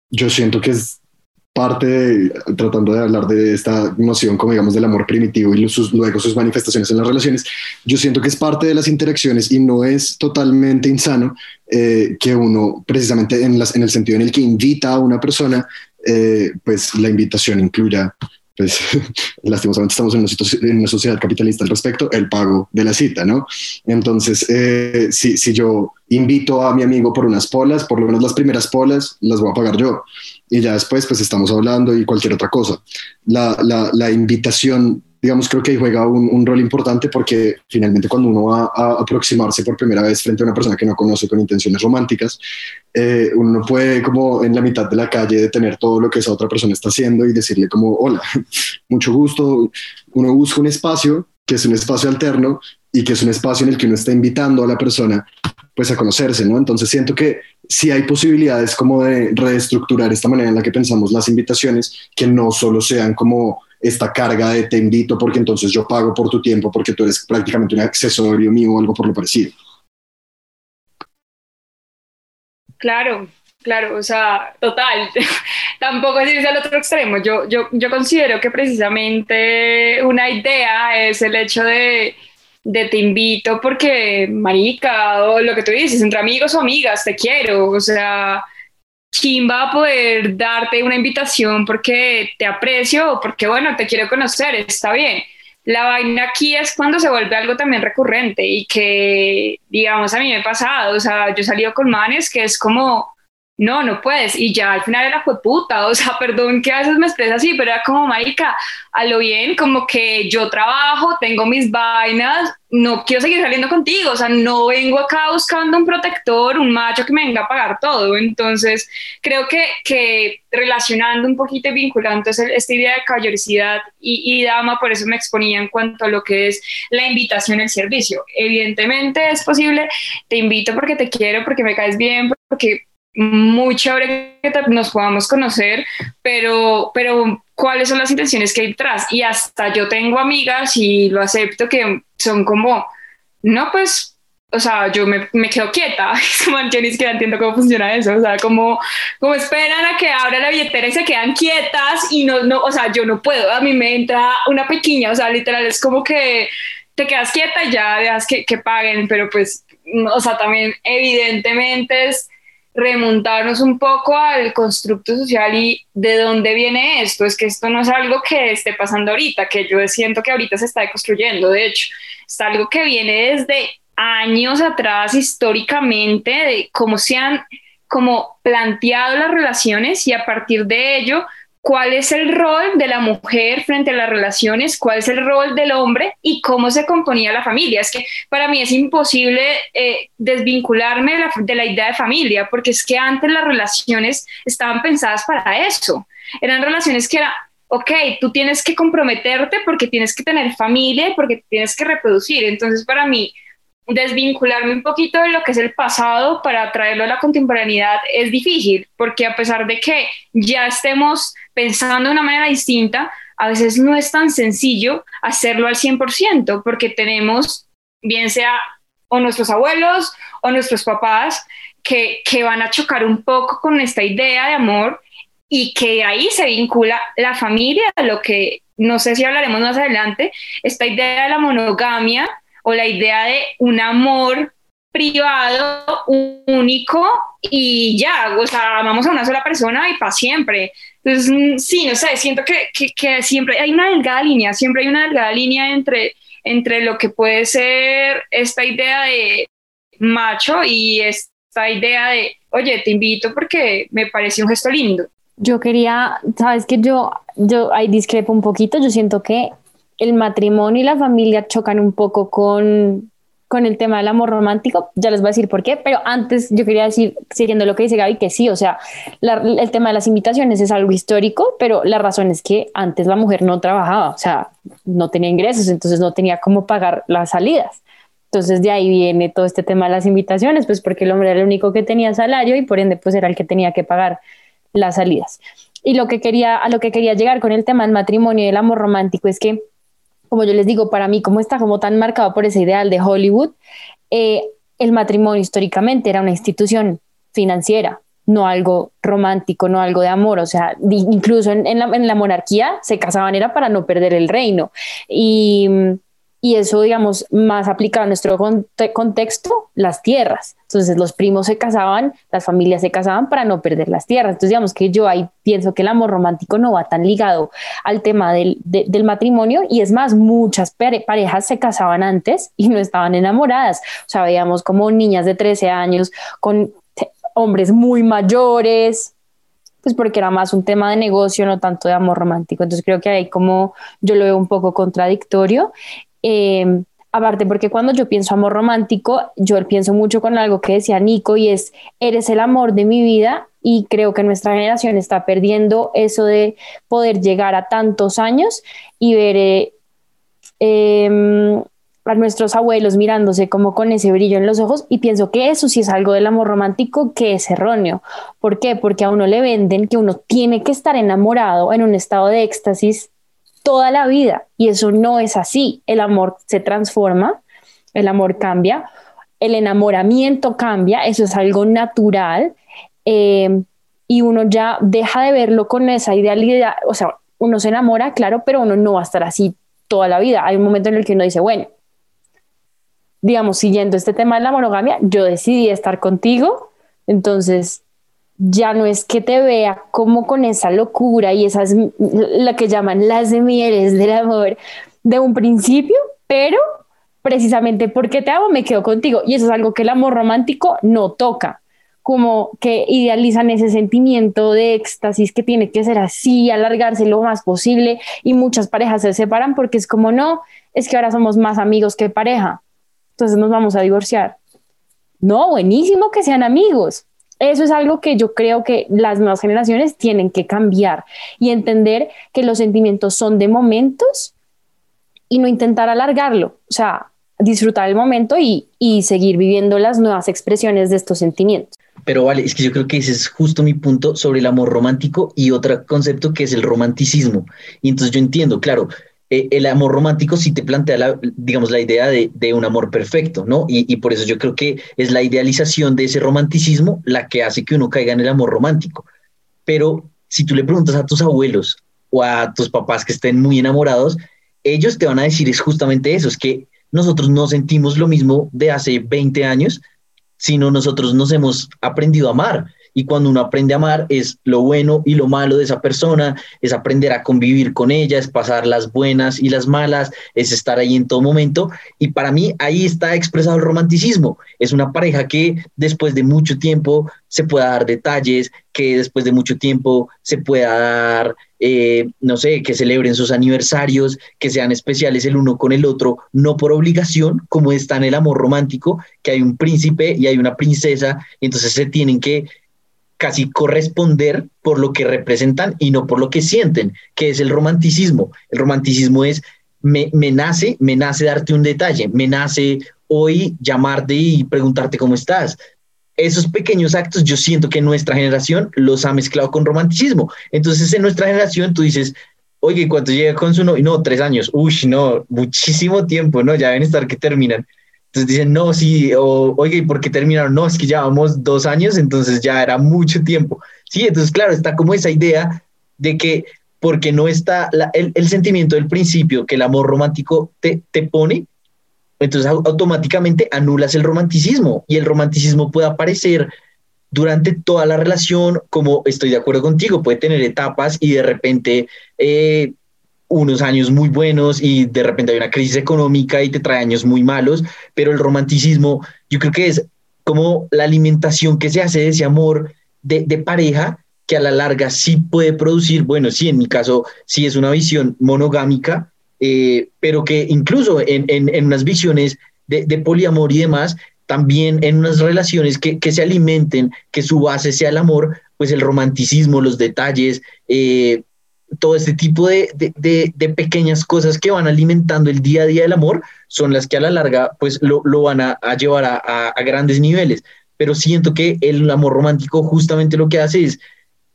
yo siento que es parte, tratando de hablar de esta noción como digamos del amor primitivo y sus, luego sus manifestaciones en las relaciones, yo siento que es parte de las interacciones y no es totalmente insano eh, que uno precisamente en el sentido en el que invita a una persona, eh, pues la invitación incluya pues lastimosamente estamos en una, en una, sociedad capitalista al respecto, el pago de la cita, ¿no? Entonces, eh, si, si, yo invito a mi amigo por unas polas, por lo menos las primeras polas las voy a pagar yo. Y ya después, pues estamos hablando y cualquier otra cosa. La, la, invitación digamos, creo que juega un, rol importante porque finalmente cuando uno va a aproximarse por primera vez frente a una persona que no conoce con intenciones románticas, eh, uno no puede como en la mitad de la calle detener todo lo que esa otra persona está haciendo y decirle como, hola, mucho gusto, uno busca un espacio que es un espacio alterno y que es un espacio en el que uno está invitando a la persona pues a conocerse, ¿no? Entonces siento que sí hay posibilidades como de reestructurar esta manera en la que pensamos las invitaciones, que no solo sean como esta carga de te invito porque entonces yo pago por tu tiempo porque tú eres prácticamente un accesorio mío o algo por lo parecido. Claro, claro, o sea, total. Tampoco es irse al otro extremo. Yo, yo, yo considero que precisamente una idea es el hecho de, de te invito porque, marica, o lo que tú dices, entre amigos o amigas, te quiero. O sea, ¿quién va a poder darte una invitación porque te aprecio o porque, bueno, te quiero conocer? Está bien. La vaina aquí es cuando se vuelve algo también recurrente y que, digamos, a mí me ha pasado, o sea, yo he salido con manes que es como, no, no puedes. Y ya al final era fue puta, o sea, perdón que a veces me expresa así, pero era como, marica, a lo bien, como que yo trabajo, tengo mis vainas, no quiero seguir saliendo contigo, o sea, no vengo acá buscando un protector, un macho que me venga a pagar todo. Entonces, creo que, que relacionando un poquito y vinculando esta idea de caballerosidad y, y dama, por eso me exponía en cuanto a lo que es la invitación al servicio. Evidentemente es posible, te invito porque te quiero, porque me caes bien, porque muy chévere que nos podamos conocer, pero, pero cuáles son las intenciones que hay detrás. Y hasta yo tengo amigas y lo acepto que son como, no, pues, o sea, yo me, me quedo quieta. yo ni siquiera entiendo cómo funciona eso. O sea, como, como esperan a que abra la billetera y se quedan quietas y no, no, o sea, yo no puedo. A mí me entra una pequeña, o sea, literal, es como que te quedas quieta y ya dejas que, que paguen, pero pues, o sea, también evidentemente es remontarnos un poco al constructo social y de dónde viene esto. Es que esto no es algo que esté pasando ahorita, que yo siento que ahorita se está construyendo, de hecho, es algo que viene desde años atrás históricamente, de cómo se han como planteado las relaciones y a partir de ello cuál es el rol de la mujer frente a las relaciones, cuál es el rol del hombre y cómo se componía la familia. Es que para mí es imposible eh, desvincularme de la, idea de familia, porque es que antes las relaciones estaban pensadas para eso. Eran relaciones que era, ok, tú tienes que comprometerte porque tienes que tener familia y porque tienes que reproducir. Entonces para mí desvincularme un poquito de lo que es el pasado para traerlo a la contemporaneidad es difícil, porque a pesar de que ya estemos pensando de una manera distinta, a veces no es tan sencillo hacerlo al 100%, porque tenemos, bien sea o nuestros abuelos o nuestros papás, que, que van a chocar un poco con esta idea de amor y que ahí se vincula la familia, lo que no sé si hablaremos más adelante, esta idea de la monogamia o la idea de un amor privado, único y ya, o sea, amamos a una sola persona y para siempre. Entonces, mm, sí, no sé, siento que, que, siempre hay una delgada línea, siempre hay una delgada línea entre, entre lo que puede ser esta idea de macho y esta idea de, oye, te invito porque me parece un gesto lindo. Yo quería, sabes que yo, yo ahí discrepo un poquito, yo siento que el matrimonio y la familia chocan un poco con, con el tema del amor romántico. Ya les voy a decir por qué, pero antes yo quería decir, siguiendo lo que dice Gaby, que sí, o sea, el tema de las invitaciones es algo histórico, pero la razón es que antes la mujer no trabajaba, o sea, no tenía ingresos, entonces no tenía cómo pagar las salidas. Entonces de ahí viene todo este tema de las invitaciones, pues porque el hombre era el único que tenía salario y por ende pues era el que tenía que pagar las salidas. Y lo que quería, a lo que quería llegar con el tema del matrimonio y el amor romántico es que como yo les digo, para mí, como está como tan marcado por ese ideal de Hollywood, eh, el matrimonio históricamente era una institución financiera, no algo romántico, no algo de amor. O sea, incluso en, la, en, la, monarquía se casaban era para no perder el reino. Y y eso, digamos, más aplicado a nuestro contexto, las tierras. Entonces, los primos se casaban, las familias se casaban para no perder las tierras. Entonces, digamos que yo ahí pienso que el amor romántico no va tan ligado al tema del, del matrimonio y es más, muchas parejas se casaban antes y no estaban enamoradas. O sea, veíamos como niñas de 13 años con hombres muy mayores, pues porque era más un tema de negocio, no tanto de amor romántico. Entonces creo que ahí como yo lo veo un poco contradictorio eh, aparte porque cuando yo pienso amor romántico, yo pienso mucho con algo que decía Nico y es, eres el amor de mi vida y creo que nuestra generación está perdiendo eso de poder llegar a tantos años y ver, eh, em, a nuestros abuelos mirándose como con ese brillo en los ojos y pienso que eso sí es algo del amor romántico que es erróneo. ¿Por qué? Porque a uno le venden que uno tiene que estar enamorado en un estado de éxtasis toda la vida y eso no es así. El amor se transforma, el amor cambia, el enamoramiento cambia, eso es algo natural em, y uno ya deja de verlo con esa idealidad, o sea, uno se enamora, claro, pero uno no va a estar así toda la vida. Hay un momento en el que uno dice, bueno, digamos, siguiendo este tema de la monogamia, yo decidí estar contigo, entonces ya no es que te vea como con esa locura y esas, lo que llaman las de mieles del amor de un principio, pero precisamente porque te amo me quedo contigo y eso es algo que el amor romántico no toca como que idealizan ese sentimiento de éxtasis que tiene que ser así, alargarse lo más posible y muchas parejas se separan porque es como no, es que ahora somos más amigos que pareja entonces nos vamos a divorciar. No, buenísimo que sean amigos. Eso es algo que yo creo que las nuevas generaciones tienen que cambiar y entender que los sentimientos son de momentos y no intentar alargarlo. O sea, disfrutar el momento y, y seguir viviendo las nuevas expresiones de estos sentimientos. Pero vale, es que yo creo que ese es justo mi punto sobre el amor romántico y otro concepto que es el romanticismo. Y entonces yo entiendo, claro, eh, el amor romántico sí te plantea, la, digamos, la idea de, un amor perfecto, ¿no? Y, por eso yo creo que es la idealización de ese romanticismo la que hace que uno caiga en el amor romántico. Pero si tú le preguntas a tus abuelos o a tus papás que estén muy enamorados, ellos te van a decir es justamente eso, es que nosotros no sentimos lo mismo de hace 20 años, sino nosotros nos hemos aprendido a amar y cuando uno aprende a amar es lo bueno y lo malo de esa persona, es aprender a convivir con ella, es pasar las buenas y las malas, es estar ahí en todo momento. Y para mí ahí está expresado el romanticismo. Es una pareja que después de mucho tiempo se pueda dar detalles, que después de mucho tiempo se pueda dar, eh, no sé, que celebren sus aniversarios, que sean especiales el uno con el otro, no por obligación, como está en el amor romántico, que hay un príncipe y hay una princesa, entonces se tienen que casi corresponder por lo que representan y no por lo que sienten, que es el romanticismo. El romanticismo es, me, me nace, me nace darte un detalle, me nace hoy llamarte y preguntarte cómo estás. Esos pequeños actos yo siento que nuestra generación los ha mezclado con romanticismo. Entonces en nuestra generación tú dices, oye, ¿cuánto llega con su novio? No, tres años. Uy, no, muchísimo tiempo, ¿no? Ya deben estar que terminan. Entonces dicen, no, sí, o, oye, ¿y por qué terminaron? No, es que llevamos dos años, entonces ya era mucho tiempo. Sí, entonces, claro, está como esa idea de que porque no está el, el, sentimiento del principio que el amor romántico te, te pone, entonces automáticamente anulas el romanticismo y el romanticismo puede aparecer durante toda la relación, como estoy de acuerdo contigo, puede tener etapas y de repente eh, unos años muy buenos y de repente hay una crisis económica y te trae años muy malos, pero el romanticismo yo creo que es como la alimentación que se hace de ese amor de, pareja que a la larga sí puede producir, bueno, sí, en mi caso sí es una visión monogámica, eh, pero que incluso en, en, unas visiones de, de, poliamor y demás, también en unas relaciones que, que, se alimenten, que su base sea el amor, pues el romanticismo, los detalles, eh, todo este tipo de, pequeñas cosas que van alimentando el día a día del amor son las que a la larga pues lo, van a, llevar a, grandes niveles. Pero siento que el amor romántico justamente lo que hace es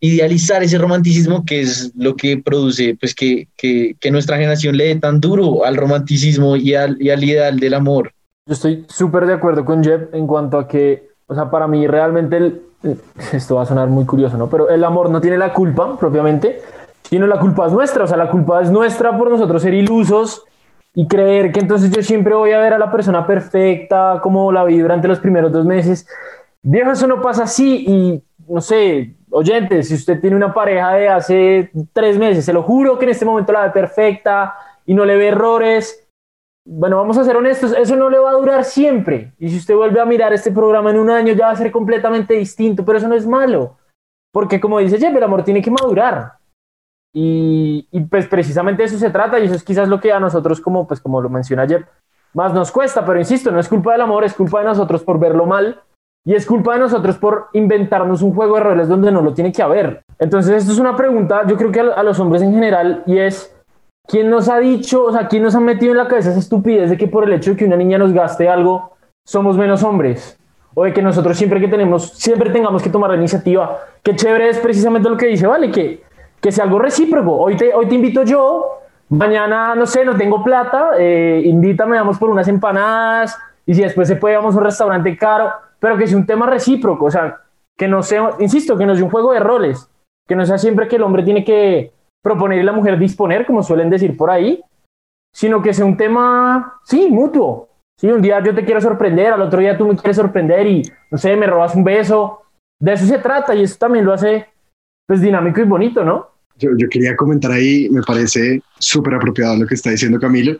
idealizar ese romanticismo que es lo que produce pues que, nuestra generación le dé tan duro al romanticismo y al, y al ideal del amor. Yo estoy súper de acuerdo con Jeff en cuanto a que, o sea, para mí realmente el, esto va a sonar muy curioso, ¿no? Pero el amor no tiene la culpa propiamente, sino la culpa es nuestra, o sea, la culpa es nuestra por nosotros ser ilusos y creer que entonces yo siempre voy a ver a la persona perfecta como la vi durante los primeros dos meses. Viejo, eso no pasa así y no sé, oyente, si usted tiene una pareja de hace tres meses, se lo juro que en este momento la ve perfecta y no le ve errores. Bueno, vamos a ser honestos, eso no le va a durar siempre. Y si usted vuelve a mirar este programa en un año, ya va a ser completamente distinto, pero eso no es malo. Porque como dice Jeff, el amor tiene que madurar. Y, pues precisamente eso se trata y eso es quizás lo que a nosotros, como, pues como lo menciona ayer, más nos cuesta, pero insisto, no es culpa del amor, es culpa de nosotros por verlo mal y es culpa de nosotros por inventarnos un juego de roles donde no lo tiene que haber. Entonces, esto es una pregunta, yo creo que a, los hombres en general, y es, ¿quién nos ha dicho, o sea, quién nos ha metido en la cabeza esa estupidez de que por el hecho de que una niña nos gaste algo, somos menos hombres? O de que nosotros siempre que tenemos, siempre tengamos que tomar la iniciativa. Qué chévere es precisamente lo que dice, ¿vale? Que, que sea algo recíproco. Hoy te, hoy te invito yo, mañana, no sé, no tengo plata, eh, invítame, vamos por unas empanadas, y si después se puede, vamos a un restaurante caro, pero que sea un tema recíproco, o sea, que no sea, insisto, que no sea un juego de roles, que no sea siempre que el hombre tiene que proponer y la mujer disponer, como suelen decir por ahí, sino que sea un tema, sí, mutuo. Sí, un día yo te quiero sorprender, al otro día tú me quieres sorprender y, no sé, me robas un beso. De eso se trata y eso también lo hace, pues, dinámico y bonito, ¿no? Yo, yo quería comentar ahí, me parece súper apropiado lo que está diciendo Camilo.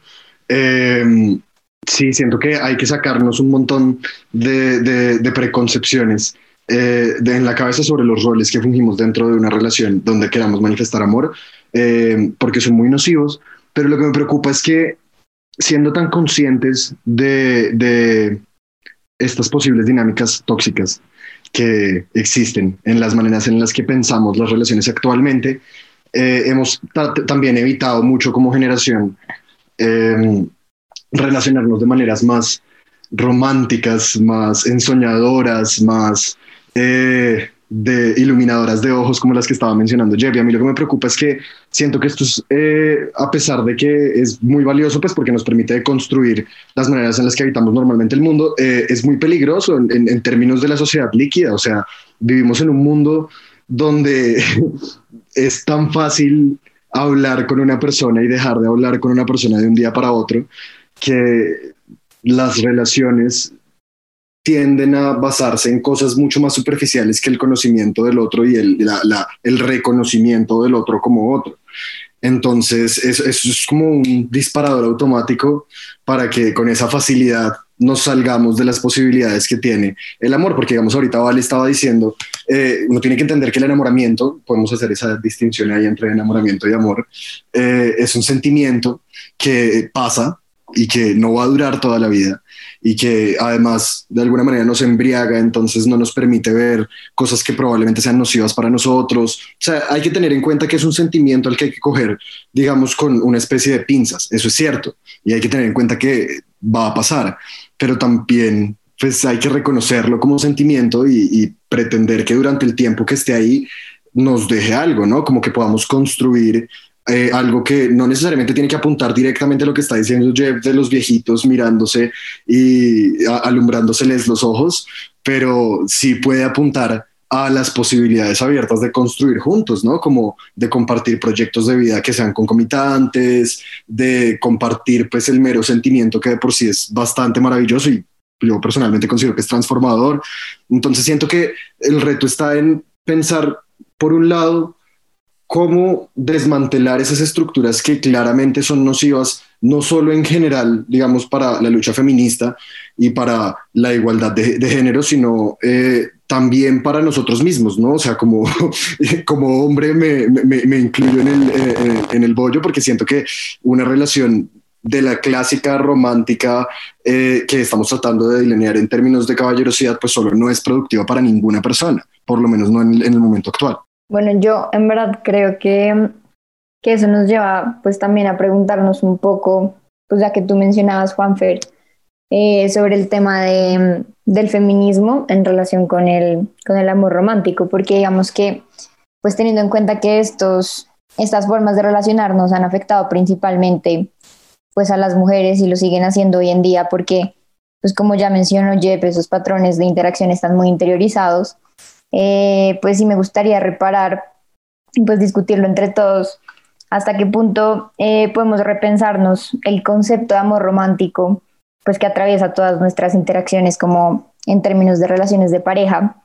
Eh, sí, siento que hay que sacarnos un montón de, de, de preconcepciones eh, de, en la cabeza sobre los roles que fungimos dentro de una relación donde queramos manifestar amor, eh, porque son muy nocivos, pero lo que me preocupa es que siendo tan conscientes de, de estas posibles dinámicas tóxicas que existen en las maneras en las que pensamos las relaciones actualmente, eh, hemos también evitado mucho como generación eh, relacionarnos de maneras más románticas, más ensoñadoras, más eh, de iluminadoras de ojos como las que estaba mencionando Jeff. Y a mí lo que me preocupa es que siento que esto es, eh, a pesar de que es muy valioso, pues porque nos permite construir las maneras en las que habitamos normalmente el mundo, eh, es muy peligroso en términos de la sociedad líquida. O sea, vivimos en un mundo donde es tan fácil hablar con una persona y dejar de hablar con una persona de un día para otro que las relaciones tienden a basarse en cosas mucho más superficiales que el conocimiento del otro y el, el reconocimiento del otro como otro. Entonces, eso, eso, es como un disparador automático para que con esa facilidad nos salgamos de las posibilidades que tiene el amor, porque digamos ahorita Vale estaba diciendo, eh, uno tiene que entender que el enamoramiento, podemos hacer esa distinción ahí entre enamoramiento y amor, eh, es un sentimiento que pasa y que no va a durar toda la vida y que además de alguna manera nos embriaga, entonces no nos permite ver cosas que probablemente sean nocivas para nosotros. O sea, hay que tener en cuenta que es un sentimiento al que hay que coger, digamos, con una especie de pinzas, eso es cierto, y hay que tener en cuenta que va a pasar, pero también pues hay que reconocerlo como sentimiento y, y pretender que durante el tiempo que esté ahí nos deje algo, ¿no? Como que podamos construir eh, algo que no necesariamente tiene que apuntar directamente a lo que está diciendo Jeff de los viejitos mirándose y alumbrándoseles los ojos, pero sí puede apuntar a las posibilidades abiertas de construir juntos, ¿no? Como de compartir proyectos de vida que sean concomitantes, de compartir pues el mero sentimiento que de por sí es bastante maravilloso y yo personalmente considero que es transformador. Entonces siento que el reto está en pensar, por un lado, cómo desmantelar esas estructuras que claramente son nocivas, no solo en general, digamos, para la lucha feminista y para la igualdad de, de género, sino eh, también para nosotros mismos, ¿no? O sea, como, como hombre me, me, incluyo en el, eh, en el bollo porque siento que una relación de la clásica romántica eh, que estamos tratando de delinear en términos de caballerosidad, pues solo no es productiva para ninguna persona, por lo menos no en el momento actual. Bueno, yo en verdad creo que, que eso nos lleva pues también a preguntarnos un poco, pues ya que tú mencionabas, Juanfer, eh, sobre el tema de, del feminismo en relación con el, con el amor romántico, porque digamos que, pues teniendo en cuenta que estos, estas formas de relacionarnos han afectado principalmente pues a las mujeres y lo siguen haciendo hoy en día porque, pues como ya mencionó Jeff, esos patrones de interacción están muy interiorizados eh, pues sí me gustaría reparar y pues discutirlo entre todos hasta qué punto eh, podemos repensarnos el concepto de amor romántico, pues que atraviesa todas nuestras interacciones como en términos de relaciones de pareja,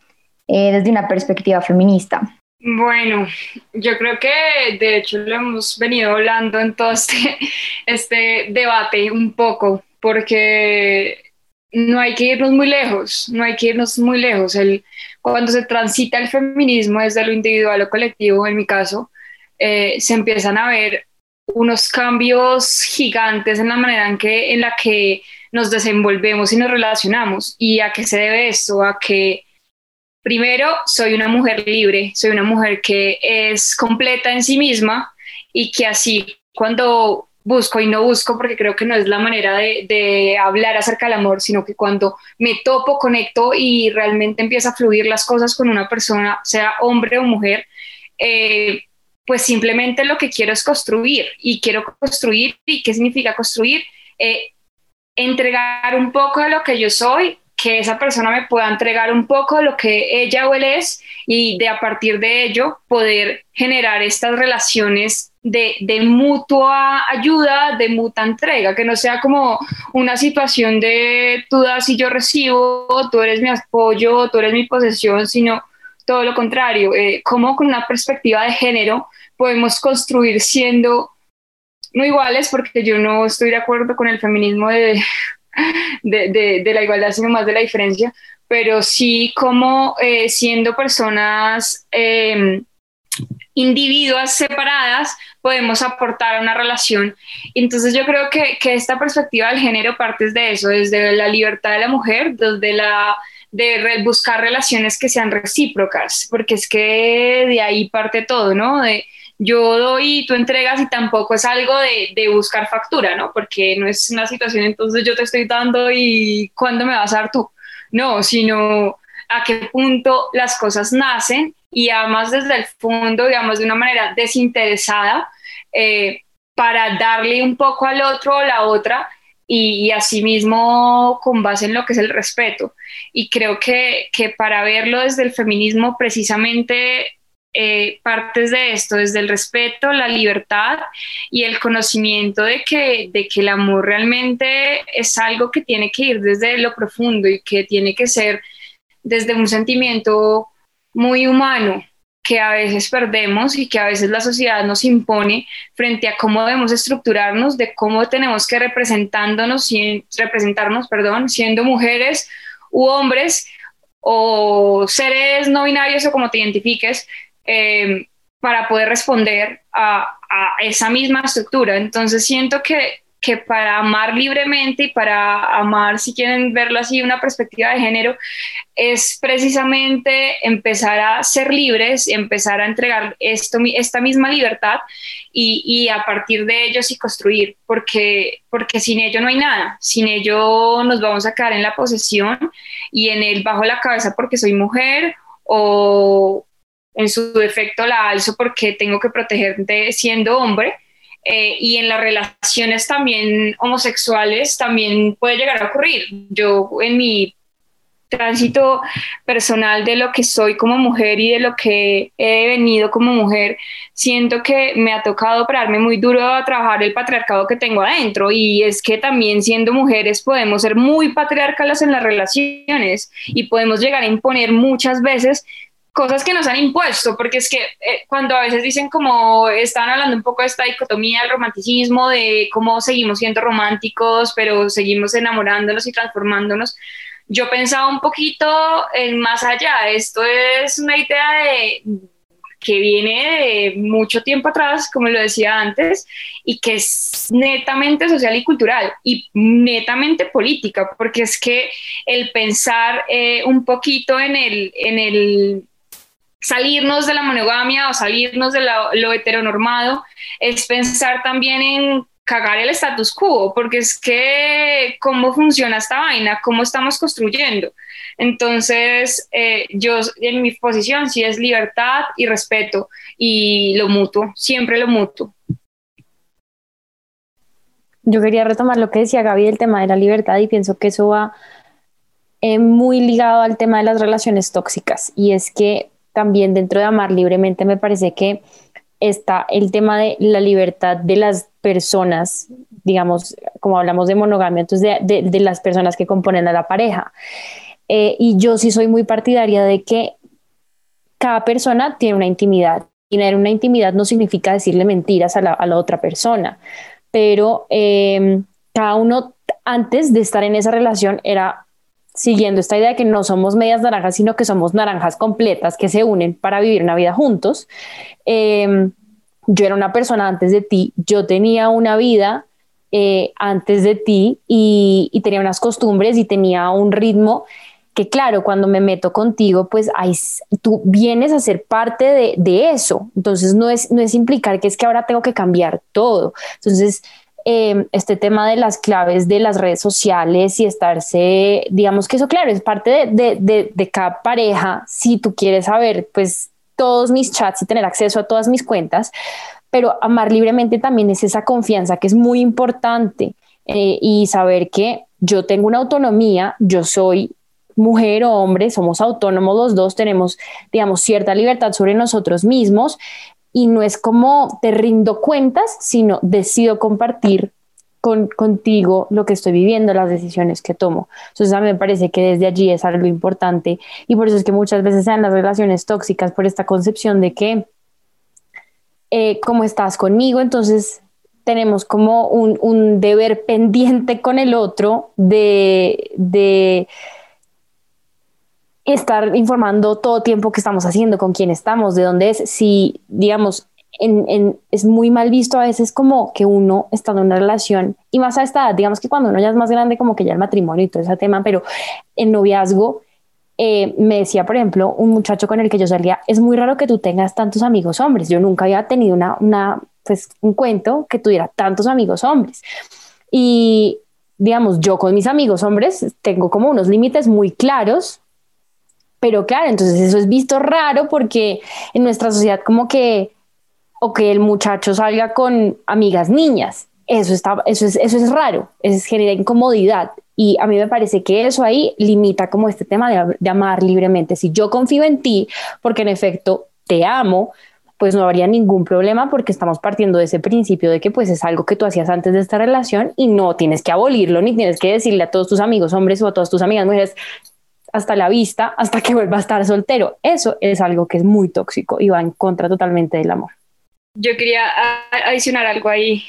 eh, desde una perspectiva feminista. Bueno, yo creo que de hecho lo hemos venido hablando en todo este, este debate un poco, porque no hay que irnos muy lejos, no hay que irnos muy lejos. El, cuando se transita el feminismo desde lo individual o colectivo, en mi caso, eh, se empiezan a ver unos cambios gigantes en la manera en, que, en la que nos desenvolvemos y nos relacionamos. ¿Y a qué se debe esto? A que primero soy una mujer libre, soy una mujer que es completa en sí misma y que así cuando busco y no busco, porque creo que no es la manera de, de, hablar acerca del amor, sino que cuando me topo, conecto y realmente empieza a fluir las cosas con una persona, sea hombre o mujer, eh, pues simplemente lo que quiero es construir y quiero construir. ¿Y qué significa construir? Eh, entregar un poco de lo que yo soy, que esa persona me pueda entregar un poco de lo que ella o él es y de a partir de ello poder generar estas relaciones de, mutua ayuda, de mutua entrega, que no sea como una situación de tú das y yo recibo, tú eres mi apoyo, tú eres mi posesión, sino todo lo contrario, eh, como con una perspectiva de género podemos construir siendo no iguales, porque yo no estoy de acuerdo con el feminismo de, de, la igualdad, sino más de la diferencia, pero sí como eh, siendo personas eh, individuas separadas podemos aportar a una relación. Entonces yo creo que, que esta perspectiva del género parte de eso, desde la libertad de la mujer, desde la de buscar relaciones que sean recíprocas, porque es que de ahí parte todo, ¿no? De, yo doy y tú entregas y tampoco es algo de, de, buscar factura, ¿no? Porque no es una situación, entonces yo te estoy dando y ¿cuándo me vas a dar tú? No, sino a qué punto las cosas nacen y además desde el fondo, digamos, de una manera desinteresada, eh, para darle un poco al otro o la otra y, y asimismo con base en lo que es el respeto. Y creo que, que para verlo desde el feminismo precisamente eh, partes de esto, desde el respeto, la libertad y el conocimiento de que, de que el amor realmente es algo que tiene que ir desde lo profundo y que tiene que ser desde un sentimiento muy humano que a veces perdemos y que a veces la sociedad nos impone frente a cómo debemos estructurarnos, de cómo tenemos que representándonos, representarnos, siendo mujeres u hombres o seres no binarios o como te identifiques, eh, para poder responder a, esa misma estructura. Entonces siento que, que para amar libremente y para amar, si quieren verlo así, una perspectiva de género, es precisamente empezar a ser libres, empezar a entregar esto, esta misma libertad y, y, a partir de ello sí construir, porque, porque sin ello no hay nada, sin ello nos vamos a quedar en la posesión y en el bajo la cabeza porque soy mujer o, en su defecto la alzo porque tengo que protegerte siendo hombre. Eh, y en las relaciones también homosexuales también puede llegar a ocurrir. Yo en mi tránsito personal de lo que soy como mujer y de lo que he venido como mujer, siento que me ha tocado pararme muy duro a trabajar el patriarcado que tengo adentro y es que también siendo mujeres podemos ser muy patriarcales en las relaciones y podemos llegar a imponer muchas veces cosas que nos han impuesto, porque es que eh, cuando a veces dicen como están hablando un poco de esta dicotomía del romanticismo, de cómo seguimos siendo románticos, pero seguimos enamorándonos y transformándonos, yo pensaba un poquito en más allá, esto es una idea de que viene de mucho tiempo atrás, como lo decía antes, y que es netamente social y cultural y netamente política, porque es que el pensar eh, un poquito en el, en el salirnos de la monogamia o salirnos de lo heteronormado es pensar también en cagar el status quo, porque es que cómo funciona esta vaina, cómo estamos construyendo. Entonces, eh, yo en mi posición sí es libertad y respeto y lo mutuo, siempre lo mutuo. Yo quería retomar lo que decía Gaby del tema de la libertad y pienso que eso va eh, muy ligado al tema de las relaciones tóxicas y es que también dentro de amar libremente me parece que está el tema de la libertad de las personas, digamos, como hablamos de monogamia, entonces de, las personas que componen a la pareja. Eh, y yo sí soy muy partidaria de que cada persona tiene una intimidad. Y tener una intimidad no significa decirle mentiras a la, otra persona, pero eh, cada uno antes de estar en esa relación era siguiendo esta idea de que no somos medias naranjas, sino que somos naranjas completas que se unen para vivir una vida juntos. Em, yo era una persona antes de ti, yo tenía una vida eh, antes de ti y, tenía unas costumbres y tenía un ritmo que claro, cuando me meto contigo, pues ahí, tú vienes a ser parte de, de, eso. Entonces no es, no es implicar que es que ahora tengo que cambiar todo. Entonces, eh, este tema de las claves de las redes sociales y estarse, digamos que eso, claro, es parte de, de, de, de cada pareja. Si tú quieres saber, pues todos mis chats y tener acceso a todas mis cuentas, pero amar libremente también es esa confianza que es muy importante eh, y saber que yo tengo una autonomía, yo soy mujer o hombre, somos autónomos los dos, tenemos, digamos, cierta libertad sobre nosotros mismos y no es como te rindo cuentas, sino decido compartir con, contigo lo que estoy viviendo, las decisiones que tomo. Entonces a mí me parece que desde allí es algo importante y por eso es que muchas veces sean las relaciones tóxicas por esta concepción de que eh, como estás conmigo, entonces tenemos como un, un deber pendiente con el otro de, de estar informando todo tiempo que estamos haciendo, con quién estamos, de dónde es, si, digamos, es muy mal visto a veces como que uno está en una relación y más a esta edad, digamos que cuando uno ya es más grande como que ya el matrimonio y todo ese tema, pero en noviazgo eh, me decía, por ejemplo, un muchacho con el que yo salía, es muy raro que tú tengas tantos amigos hombres, yo nunca había tenido una, una pues un cuento que tuviera tantos amigos hombres y digamos, yo con mis amigos hombres tengo como unos límites muy claros pero claro, entonces eso es visto raro porque en nuestra sociedad como que, o que el muchacho salga con amigas niñas, eso, está, eso, es, eso es raro, eso genera incomodidad. Y a mí me parece que eso ahí limita como este tema de, de amar libremente. Si yo confío en ti, porque en efecto te amo, pues no habría ningún problema porque estamos partiendo de ese principio de que pues es algo que tú hacías antes de esta relación y no tienes que abolirlo ni tienes que decirle a todos tus amigos hombres o a todas tus amigas mujeres, hasta la vista hasta que vuelva a estar soltero. Eso es algo que es muy tóxico y va en contra totalmente del amor. Yo quería adicionar algo ahí.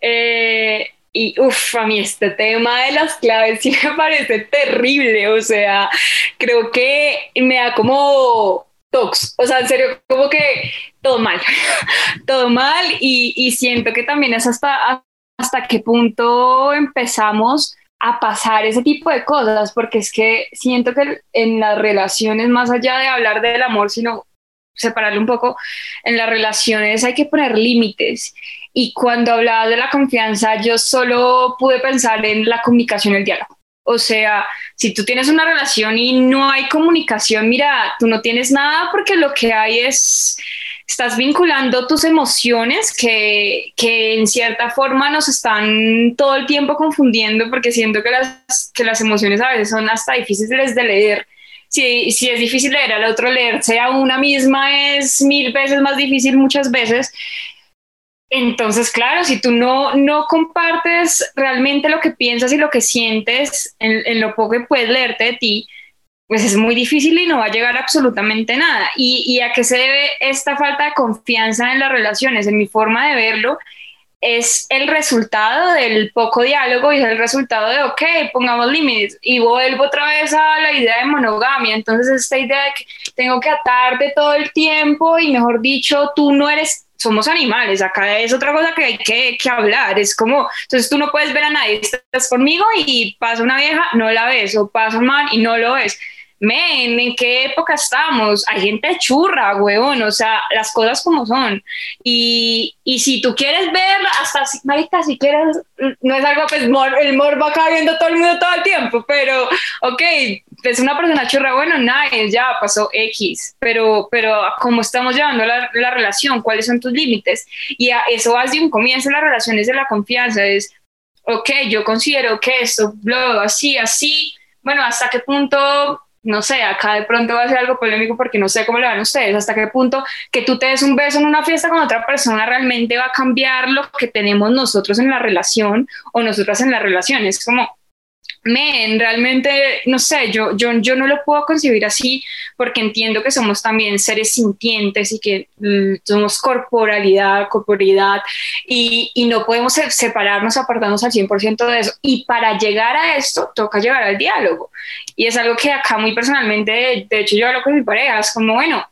Eh, y uff, a mí este tema de las claves sí me parece terrible. O sea, creo que me da como tox. O sea, en serio, como que todo mal. todo mal. Y, y siento que también es hasta, hasta qué punto empezamos a pasar ese tipo de cosas, porque es que siento que en las relaciones, más allá de hablar del amor, sino separarlo un poco, en las relaciones hay que poner límites. Y cuando hablaba de la confianza, yo solo pude pensar en la comunicación el diálogo. O sea, si tú tienes una relación y no hay comunicación, mira, tú no tienes nada porque lo que hay es estás vinculando tus emociones que, que, en cierta forma nos están todo el tiempo confundiendo porque siento que las, que las emociones a veces son hasta difíciles de leer. Si, si es difícil leer al otro, leerse a una misma es mil veces más difícil muchas veces. Entonces, claro, si tú no, no compartes realmente lo que piensas y lo que sientes en, en lo poco que puedes leerte de ti, pues es muy difícil y no va a llegar absolutamente nada. ¿Y, ¿Y, a qué se debe esta falta de confianza en las relaciones? En mi forma de verlo, es el resultado del poco diálogo y es el resultado de, ok, pongamos límites. Y vuelvo otra vez a la idea de monogamia. Entonces, esta idea de que tengo que atarte todo el tiempo y, mejor dicho, tú no eres somos animales, acá es otra cosa que hay que, que, hablar, es como, entonces tú no puedes ver a nadie, estás conmigo y pasa una vieja, no la ves, o pasa un man y no lo ves men, ¿en qué época estamos? Hay gente churra, huevón, o sea, las cosas como son. Y, y si tú quieres ver, hasta, marica, si quieres, no es algo, pues, el mor va acá viendo todo el mundo todo el tiempo, pero, ok, es una persona churra, bueno, nice, ya pasó X, pero, pero ¿cómo estamos llevando la, la relación? ¿Cuáles son tus límites? Y a eso va desde un comienzo, las relaciones de la confianza, es, ok, yo considero que esto, bla, así, así, bueno, ¿hasta qué punto no sé, acá de pronto va a ser algo polémico porque no sé cómo le van ustedes, hasta qué punto que tú te des un beso en una fiesta con otra persona realmente va a cambiar lo que tenemos nosotros en la relación o nosotras en las relaciones. Como, men, realmente, no sé, yo, yo, yo no lo puedo concebir así porque entiendo que somos también seres sintientes y que mm, somos corporalidad, corporalidad y, y, no podemos separarnos, apartarnos al 100% de eso. Y para llegar a esto, toca llegar al diálogo. Y es algo que acá muy personalmente, de hecho yo hablo con mi pareja, es como, bueno,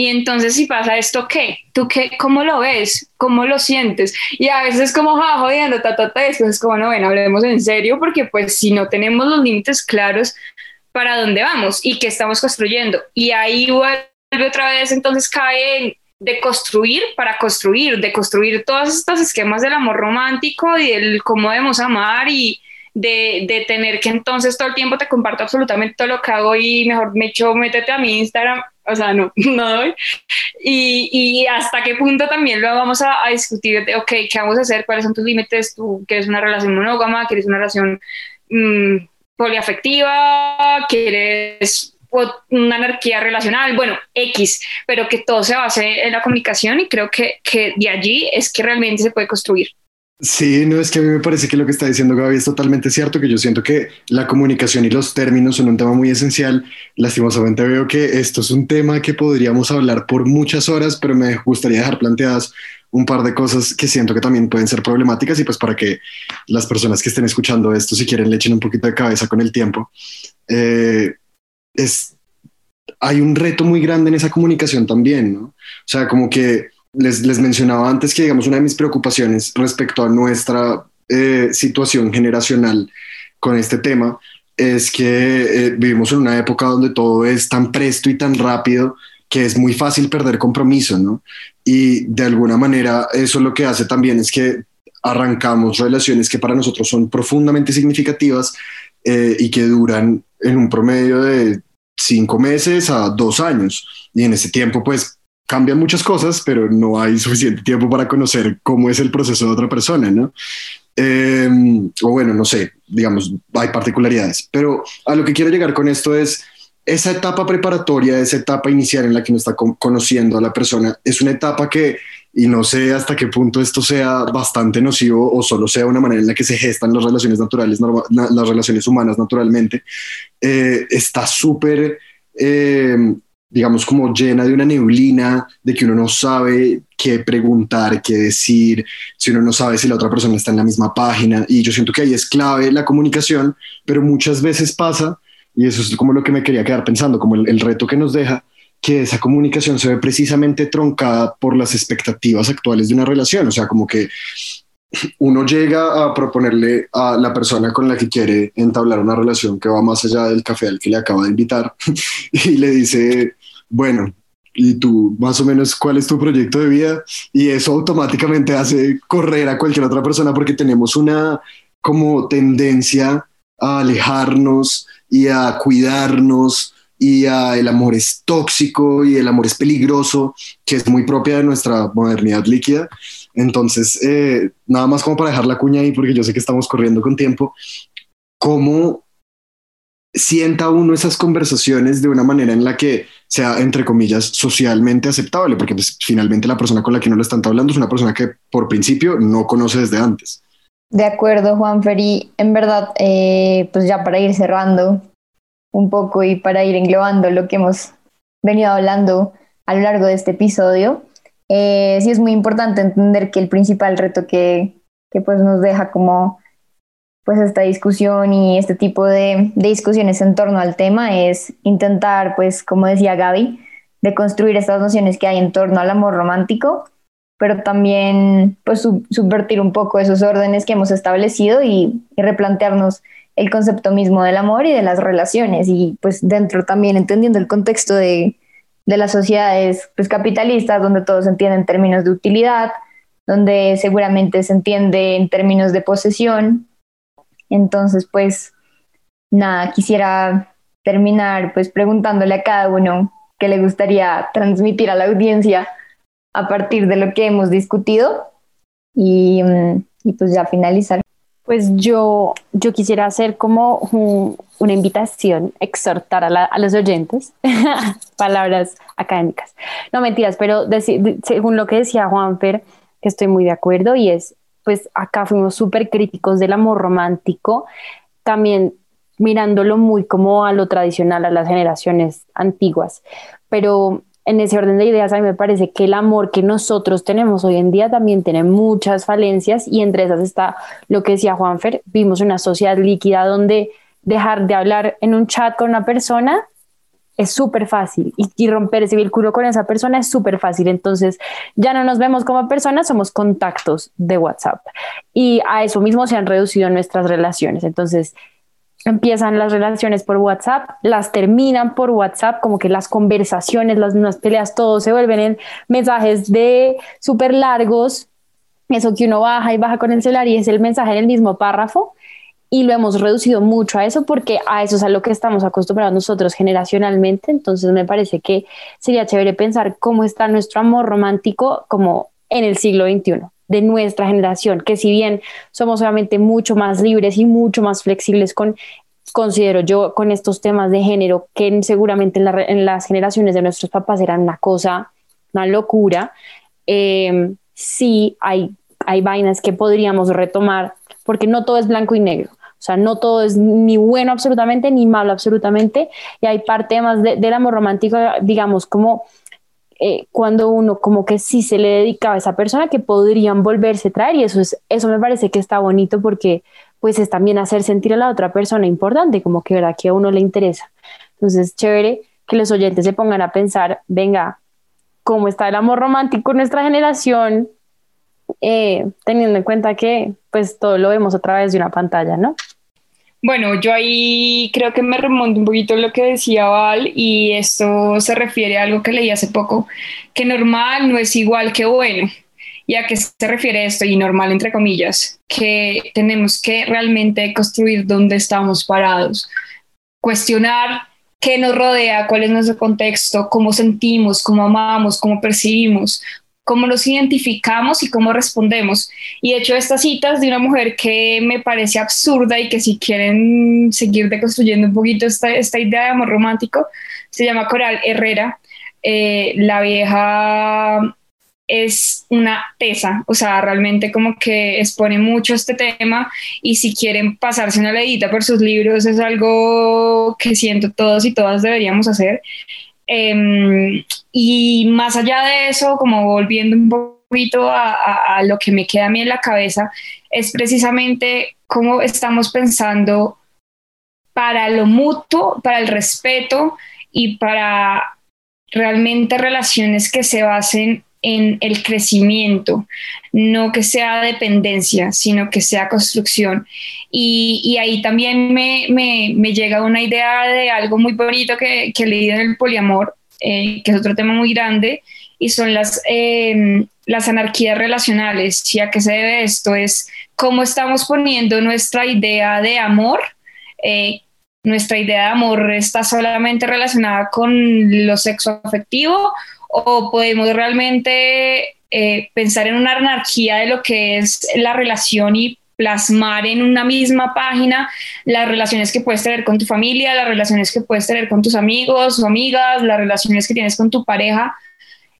y entonces si pasa esto, ¿qué? ¿Tú qué? ¿Cómo lo ves? ¿Cómo lo sientes? Y a veces es como, ja, jodiendo, ta, ta, ta, después es como, no, bueno, hablemos en serio, porque pues si no tenemos los límites claros, para dónde vamos y qué estamos construyendo. Y ahí vuelve otra vez, entonces cae en de construir para construir, de construir todos estos esquemas del amor romántico y del cómo debemos amar y de, de, tener que entonces todo el tiempo te comparto absolutamente todo lo que hago y mejor me echo, métete a mi Instagram, o sea, no, no doy. Y, y hasta qué punto también lo vamos a, discutir de, ok, ¿qué vamos a hacer? ¿Cuáles son tus límites? ¿Tú quieres una relación monógama? ¿Quieres una relación mmm, poliafectiva? ¿Quieres una anarquía relacional, bueno, X, pero que todo se base en la comunicación y creo que, que de allí es que realmente se puede construir. Sí, no es que a mí me parece que lo que está diciendo Gaby es totalmente cierto, que yo siento que la comunicación y los términos son un tema muy esencial. Lastimosamente veo que esto es un tema que podríamos hablar por muchas horas, pero me gustaría dejar planteadas un par de cosas que siento que también pueden ser problemáticas y pues para que las personas que estén escuchando esto, si quieren, le echen un poquito de cabeza con el tiempo. Eh, es, hay un reto muy grande en esa comunicación también, ¿no? O sea, como que les, les mencionaba antes que, digamos, una de mis preocupaciones respecto a nuestra eh, situación generacional con este tema es que eh, vivimos en una época donde todo es tan presto y tan rápido que es muy fácil perder compromiso, ¿no? Y de alguna manera eso lo que hace también es que arrancamos relaciones que para nosotros son profundamente significativas eh, y que duran en un promedio de cinco meses a dos años. Y en ese tiempo, pues cambian muchas cosas, pero no hay suficiente tiempo para conocer cómo es el proceso de otra persona, ¿no? Em, o bueno, no sé, digamos, hay particularidades. Pero a lo que quiero llegar con esto es esa etapa preparatoria, esa etapa inicial en la que uno está conociendo a la persona, es una etapa que, y no sé hasta qué punto esto sea bastante nocivo o solo sea una manera en la que se gestan las relaciones naturales, las relaciones humanas naturalmente, eh, está súper, eh, digamos, como llena de una neblina, de que uno no sabe qué preguntar, qué decir, si uno no sabe si la otra persona está en la misma página. Y yo siento que ahí es clave la comunicación, pero muchas veces pasa y eso es como lo que me quería quedar pensando, como el, reto que nos deja, que esa comunicación se ve precisamente troncada por las expectativas actuales de una relación. O sea, como que uno llega a proponerle a la persona con la que quiere entablar una relación que va más allá del café al que le acaba de invitar y le dice, bueno, ¿y tú más o menos cuál es tu proyecto de vida? Y eso automáticamente hace correr a cualquier otra persona porque tenemos una como tendencia a alejarnos y a cuidarnos y a el amor es tóxico y el amor es peligroso, que es muy propia de nuestra modernidad líquida. Entonces, eh, nada más como para dejar la cuña ahí, porque yo sé que estamos corriendo con tiempo, ¿cómo sienta uno esas conversaciones de una manera en la que sea, entre comillas, socialmente aceptable? Porque pues, finalmente la persona con la que uno le están hablando es una persona que por principio no conoce desde antes. De acuerdo, Juan Feri. En verdad, eh, pues ya para ir cerrando un poco y para ir englobando lo que hemos venido hablando a lo largo de este episodio, eh, sí es muy importante entender que el principal reto que, que pues nos deja como pues esta discusión y este tipo de, discusiones en torno al tema es intentar, pues como decía Gaby, de construir estas nociones que hay en torno al amor romántico pero también pues subvertir un poco esos órdenes que hemos establecido y, replantearnos el concepto mismo del amor y de las relaciones y pues dentro también entendiendo el contexto de, de las sociedades pues capitalistas donde todo se entiende en términos de utilidad, donde seguramente se entiende en términos de posesión. Entonces pues nada, quisiera terminar pues preguntándole a cada uno qué le gustaría transmitir a la audiencia a partir de lo que hemos discutido y, mm, y pues ya finalizar. Pues yo, yo quisiera hacer como una invitación, exhortar a, a los oyentes, palabras académicas. No mentiras, pero según lo que decía Juanfer, que estoy muy de acuerdo, y es, pues acá fuimos súper críticos del amor romántico, también mirándolo muy como a lo tradicional, a las generaciones antiguas, pero en ese orden de ideas, a mí me parece que el amor que nosotros tenemos hoy en día también tiene muchas falencias y entre esas está lo que decía Juanfer, vimos una sociedad líquida donde dejar de hablar en un chat con una persona es súper fácil y, romper ese vínculo con esa persona es súper fácil. Entonces ya no nos vemos como personas, somos contactos de WhatsApp y a eso mismo se han reducido nuestras relaciones. Entonces empiezan las relaciones por WhatsApp, las terminan por WhatsApp, como que las conversaciones, las mismas peleas, todo se vuelven en mensajes de súper largos, eso que uno baja y baja con el celular y es el mensaje en el mismo párrafo. Y lo hemos reducido mucho a eso porque a eso es a lo que estamos acostumbrados nosotros generacionalmente. Entonces me parece que sería chévere pensar cómo está nuestro amor romántico como en el siglo XXI de nuestra generación, que si bien somos obviamente mucho más libres y mucho más flexibles con, considero yo, con estos temas de género, que seguramente en, las generaciones de nuestros papás eran una cosa, una locura, eh, sí hay, hay vainas que podríamos retomar, porque no todo es blanco y negro. O sea, no todo es ni bueno absolutamente, ni malo absolutamente. Y hay parte más del amor romántico, digamos, como eh, cuando uno como que sí se le dedicaba a esa persona que podrían volverse a traer. Y eso es eso me parece que está bonito porque pues es también hacer sentir a la otra persona importante como que verdad que a uno le interesa. Entonces chévere que los oyentes se pongan a pensar venga cómo está el amor romántico en nuestra generación eh, teniendo en cuenta que pues todo lo vemos a través de una pantalla no bueno, yo ahí creo que me remonto un poquito lo que decía Val y esto se refiere a algo que leí hace poco, que normal no es igual que bueno. ¿Y a qué se refiere esto? Y normal entre comillas, que tenemos que realmente construir dónde estamos parados, cuestionar qué nos rodea, cuál es nuestro contexto, cómo sentimos, cómo amamos, cómo percibimos, cómo nos identificamos y cómo respondemos. Y he hecho estas citas de una mujer que me parece absurda y que si quieren seguir deconstruyendo un poquito esta, esta idea de amor romántico, se llama Coral Herrera. Eh, la vieja es una tesa, o sea, realmente como que expone mucho este tema y si quieren pasarse una leidita por sus libros es algo que siento todos y todas deberíamos hacer. Em, y más allá de eso, como volviendo un poquito a, lo que me queda a mí en la cabeza, es precisamente cómo estamos pensando para lo mutuo, para el respeto y para realmente relaciones que se basen en el crecimiento, no que sea dependencia, sino que sea construcción. Y, ahí también me, llega una idea de algo muy bonito que, que leído en el poliamor, eh, que es otro tema muy grande, y son las, em, las anarquías relacionales. ¿Y a qué se debe esto? Es cómo estamos poniendo nuestra idea de amor. Eh, nuestra idea de amor está solamente relacionada con lo sexo afectivo o podemos realmente eh, pensar en una anarquía de lo que es la relación y plasmar en una misma página las relaciones que puedes tener con tu familia, las relaciones que puedes tener con tus amigos o amigas, las relaciones que tienes con tu pareja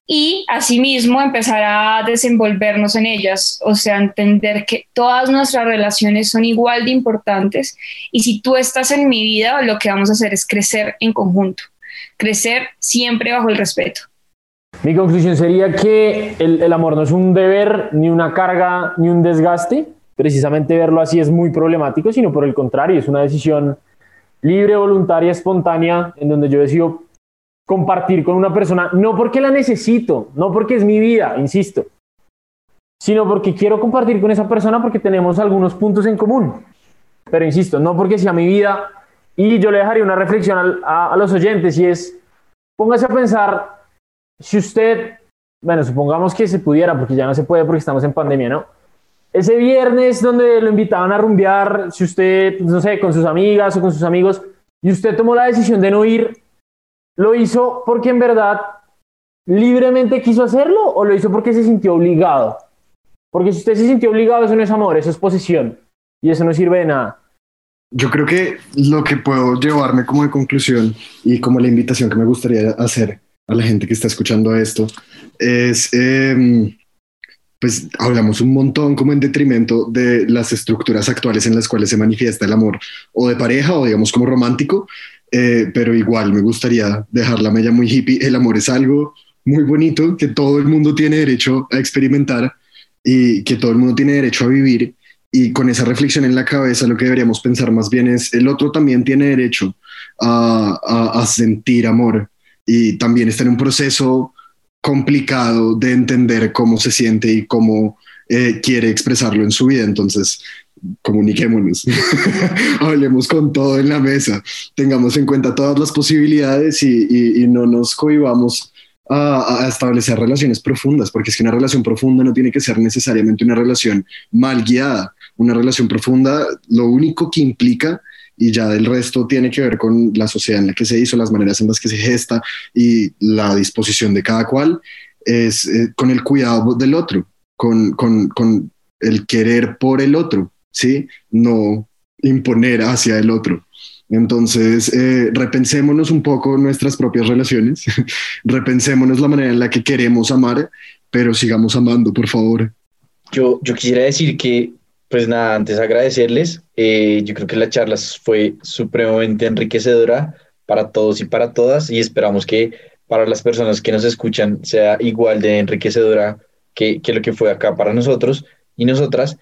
y asimismo empezar a desenvolvernos en ellas, o sea, entender que todas nuestras relaciones son igual de importantes y si tú estás en mi vida, lo que vamos a hacer es crecer en conjunto, crecer siempre bajo el respeto. Mi conclusión sería que el, el amor no es un deber, ni una carga, ni un desgaste, precisamente verlo así es muy problemático, sino por el contrario, es una decisión libre, voluntaria, espontánea, en donde yo decido compartir con una persona, no porque la necesito, no porque es mi vida, insisto, sino porque quiero compartir con esa persona porque tenemos algunos puntos en común. Pero insisto, no porque sea mi vida. Y yo le dejaría una reflexión a, a los oyentes y es, póngase a pensar, si usted, bueno, supongamos que se pudiera, porque ya no se puede porque estamos en pandemia, ¿no? ese viernes donde lo invitaban a rumbear, si usted, no sé, con sus amigas o con sus amigos, y usted tomó la decisión de no ir, ¿lo hizo porque en verdad libremente quiso hacerlo o lo hizo porque se sintió obligado? Porque si usted se sintió obligado, eso no es amor, eso es posesión. Y eso no sirve de nada. Yo creo que lo que puedo llevarme como de conclusión y como la invitación que me gustaría hacer a la gente que está escuchando esto es... Em, pues hablamos un montón como en detrimento de las estructuras actuales en las cuales se manifiesta el amor o de pareja o digamos como romántico, eh, pero igual me gustaría dejar la mella muy hippie. El amor es algo muy bonito que todo el mundo tiene derecho a experimentar y que todo el mundo tiene derecho a vivir. Y con esa reflexión en la cabeza, lo que deberíamos pensar más bien es, el otro también tiene derecho a, a, a sentir amor y también está en un proceso complicado de entender cómo se siente y cómo eh, quiere expresarlo en su vida. Entonces, comuniquémonos, hablemos con todo en la mesa, tengamos en cuenta todas las posibilidades y, no nos cohibamos a, a, establecer relaciones profundas, porque es que una relación profunda no tiene que ser necesariamente una relación mal guiada. Una relación profunda lo único que implica y ya del resto tiene que ver con la sociedad en la que se hizo, las maneras en las que se gesta y la disposición de cada cual, es eh, con el cuidado del otro, con, con, con, el querer por el otro, ¿sí? No imponer hacia el otro. Entonces, eh, repensémonos un poco nuestras propias relaciones, repensémonos la manera en la que queremos amar, pero sigamos amando, por favor. Yo, yo quisiera decir que pues nada, antes agradecerles. Eh, yo creo que la charla fue supremamente enriquecedora para todos y para todas y esperamos que para las personas que nos escuchan sea igual de enriquecedora que, que lo que fue acá para nosotros y nosotras.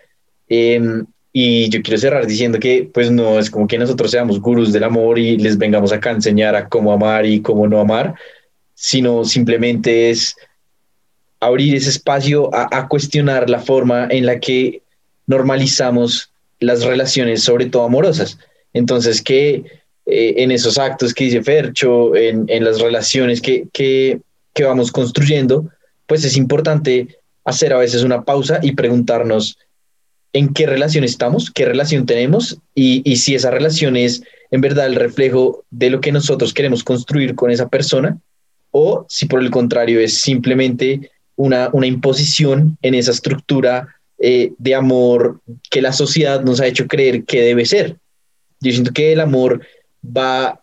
Em, y yo quiero cerrar diciendo que pues no es como que nosotros seamos gurús del amor y les vengamos acá a enseñar a cómo amar y cómo no amar, sino simplemente es abrir ese espacio a, a cuestionar la forma en la que normalizamos las relaciones, sobre todo amorosas. Entonces, que eh, en esos actos que dice Fercho, en, en las relaciones que, que, que, vamos construyendo, pues es importante hacer a veces una pausa y preguntarnos en qué relación estamos, qué relación tenemos y, y si esa relación es en verdad el reflejo de lo que nosotros queremos construir con esa persona o si por el contrario es simplemente una, una imposición en esa estructura eh, de amor que la sociedad nos ha hecho creer que debe ser. Yo siento que el amor va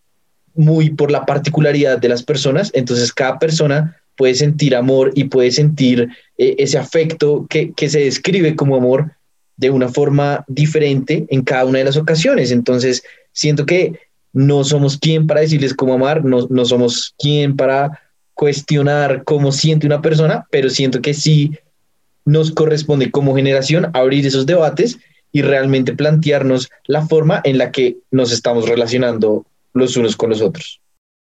muy por la particularidad de las personas, entonces cada persona puede sentir amor y puede sentir eh, ese afecto que, que, se describe como amor de una forma diferente en cada una de las ocasiones. Entonces, siento que no somos quien para decirles cómo amar, no, no somos quien para cuestionar cómo siente una persona, pero siento que sí nos corresponde como generación abrir esos debates y realmente plantearnos la forma en la que nos estamos relacionando los unos con los otros.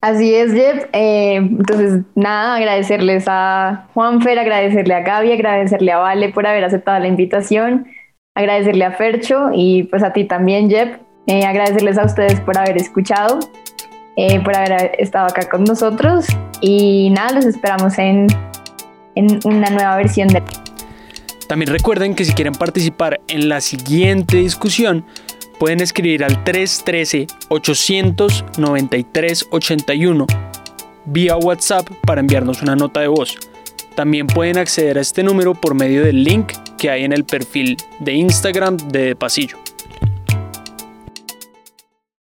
Así es, Jeff. Eh, entonces, nada, agradecerles a Juanfer, agradecerle a Gaby, agradecerle a Vale por haber aceptado la invitación, agradecerle a Fercho y pues a ti también, Jeff. Eh, agradecerles a ustedes por haber escuchado, eh, por haber estado acá con nosotros y nada, los esperamos en, en una nueva versión de... También recuerden que si quieren participar en la siguiente discusión, pueden escribir al 313-893-81 vía WhatsApp para enviarnos una nota de voz. También pueden acceder a este número por medio del link que hay en el perfil de Instagram de Pasillo.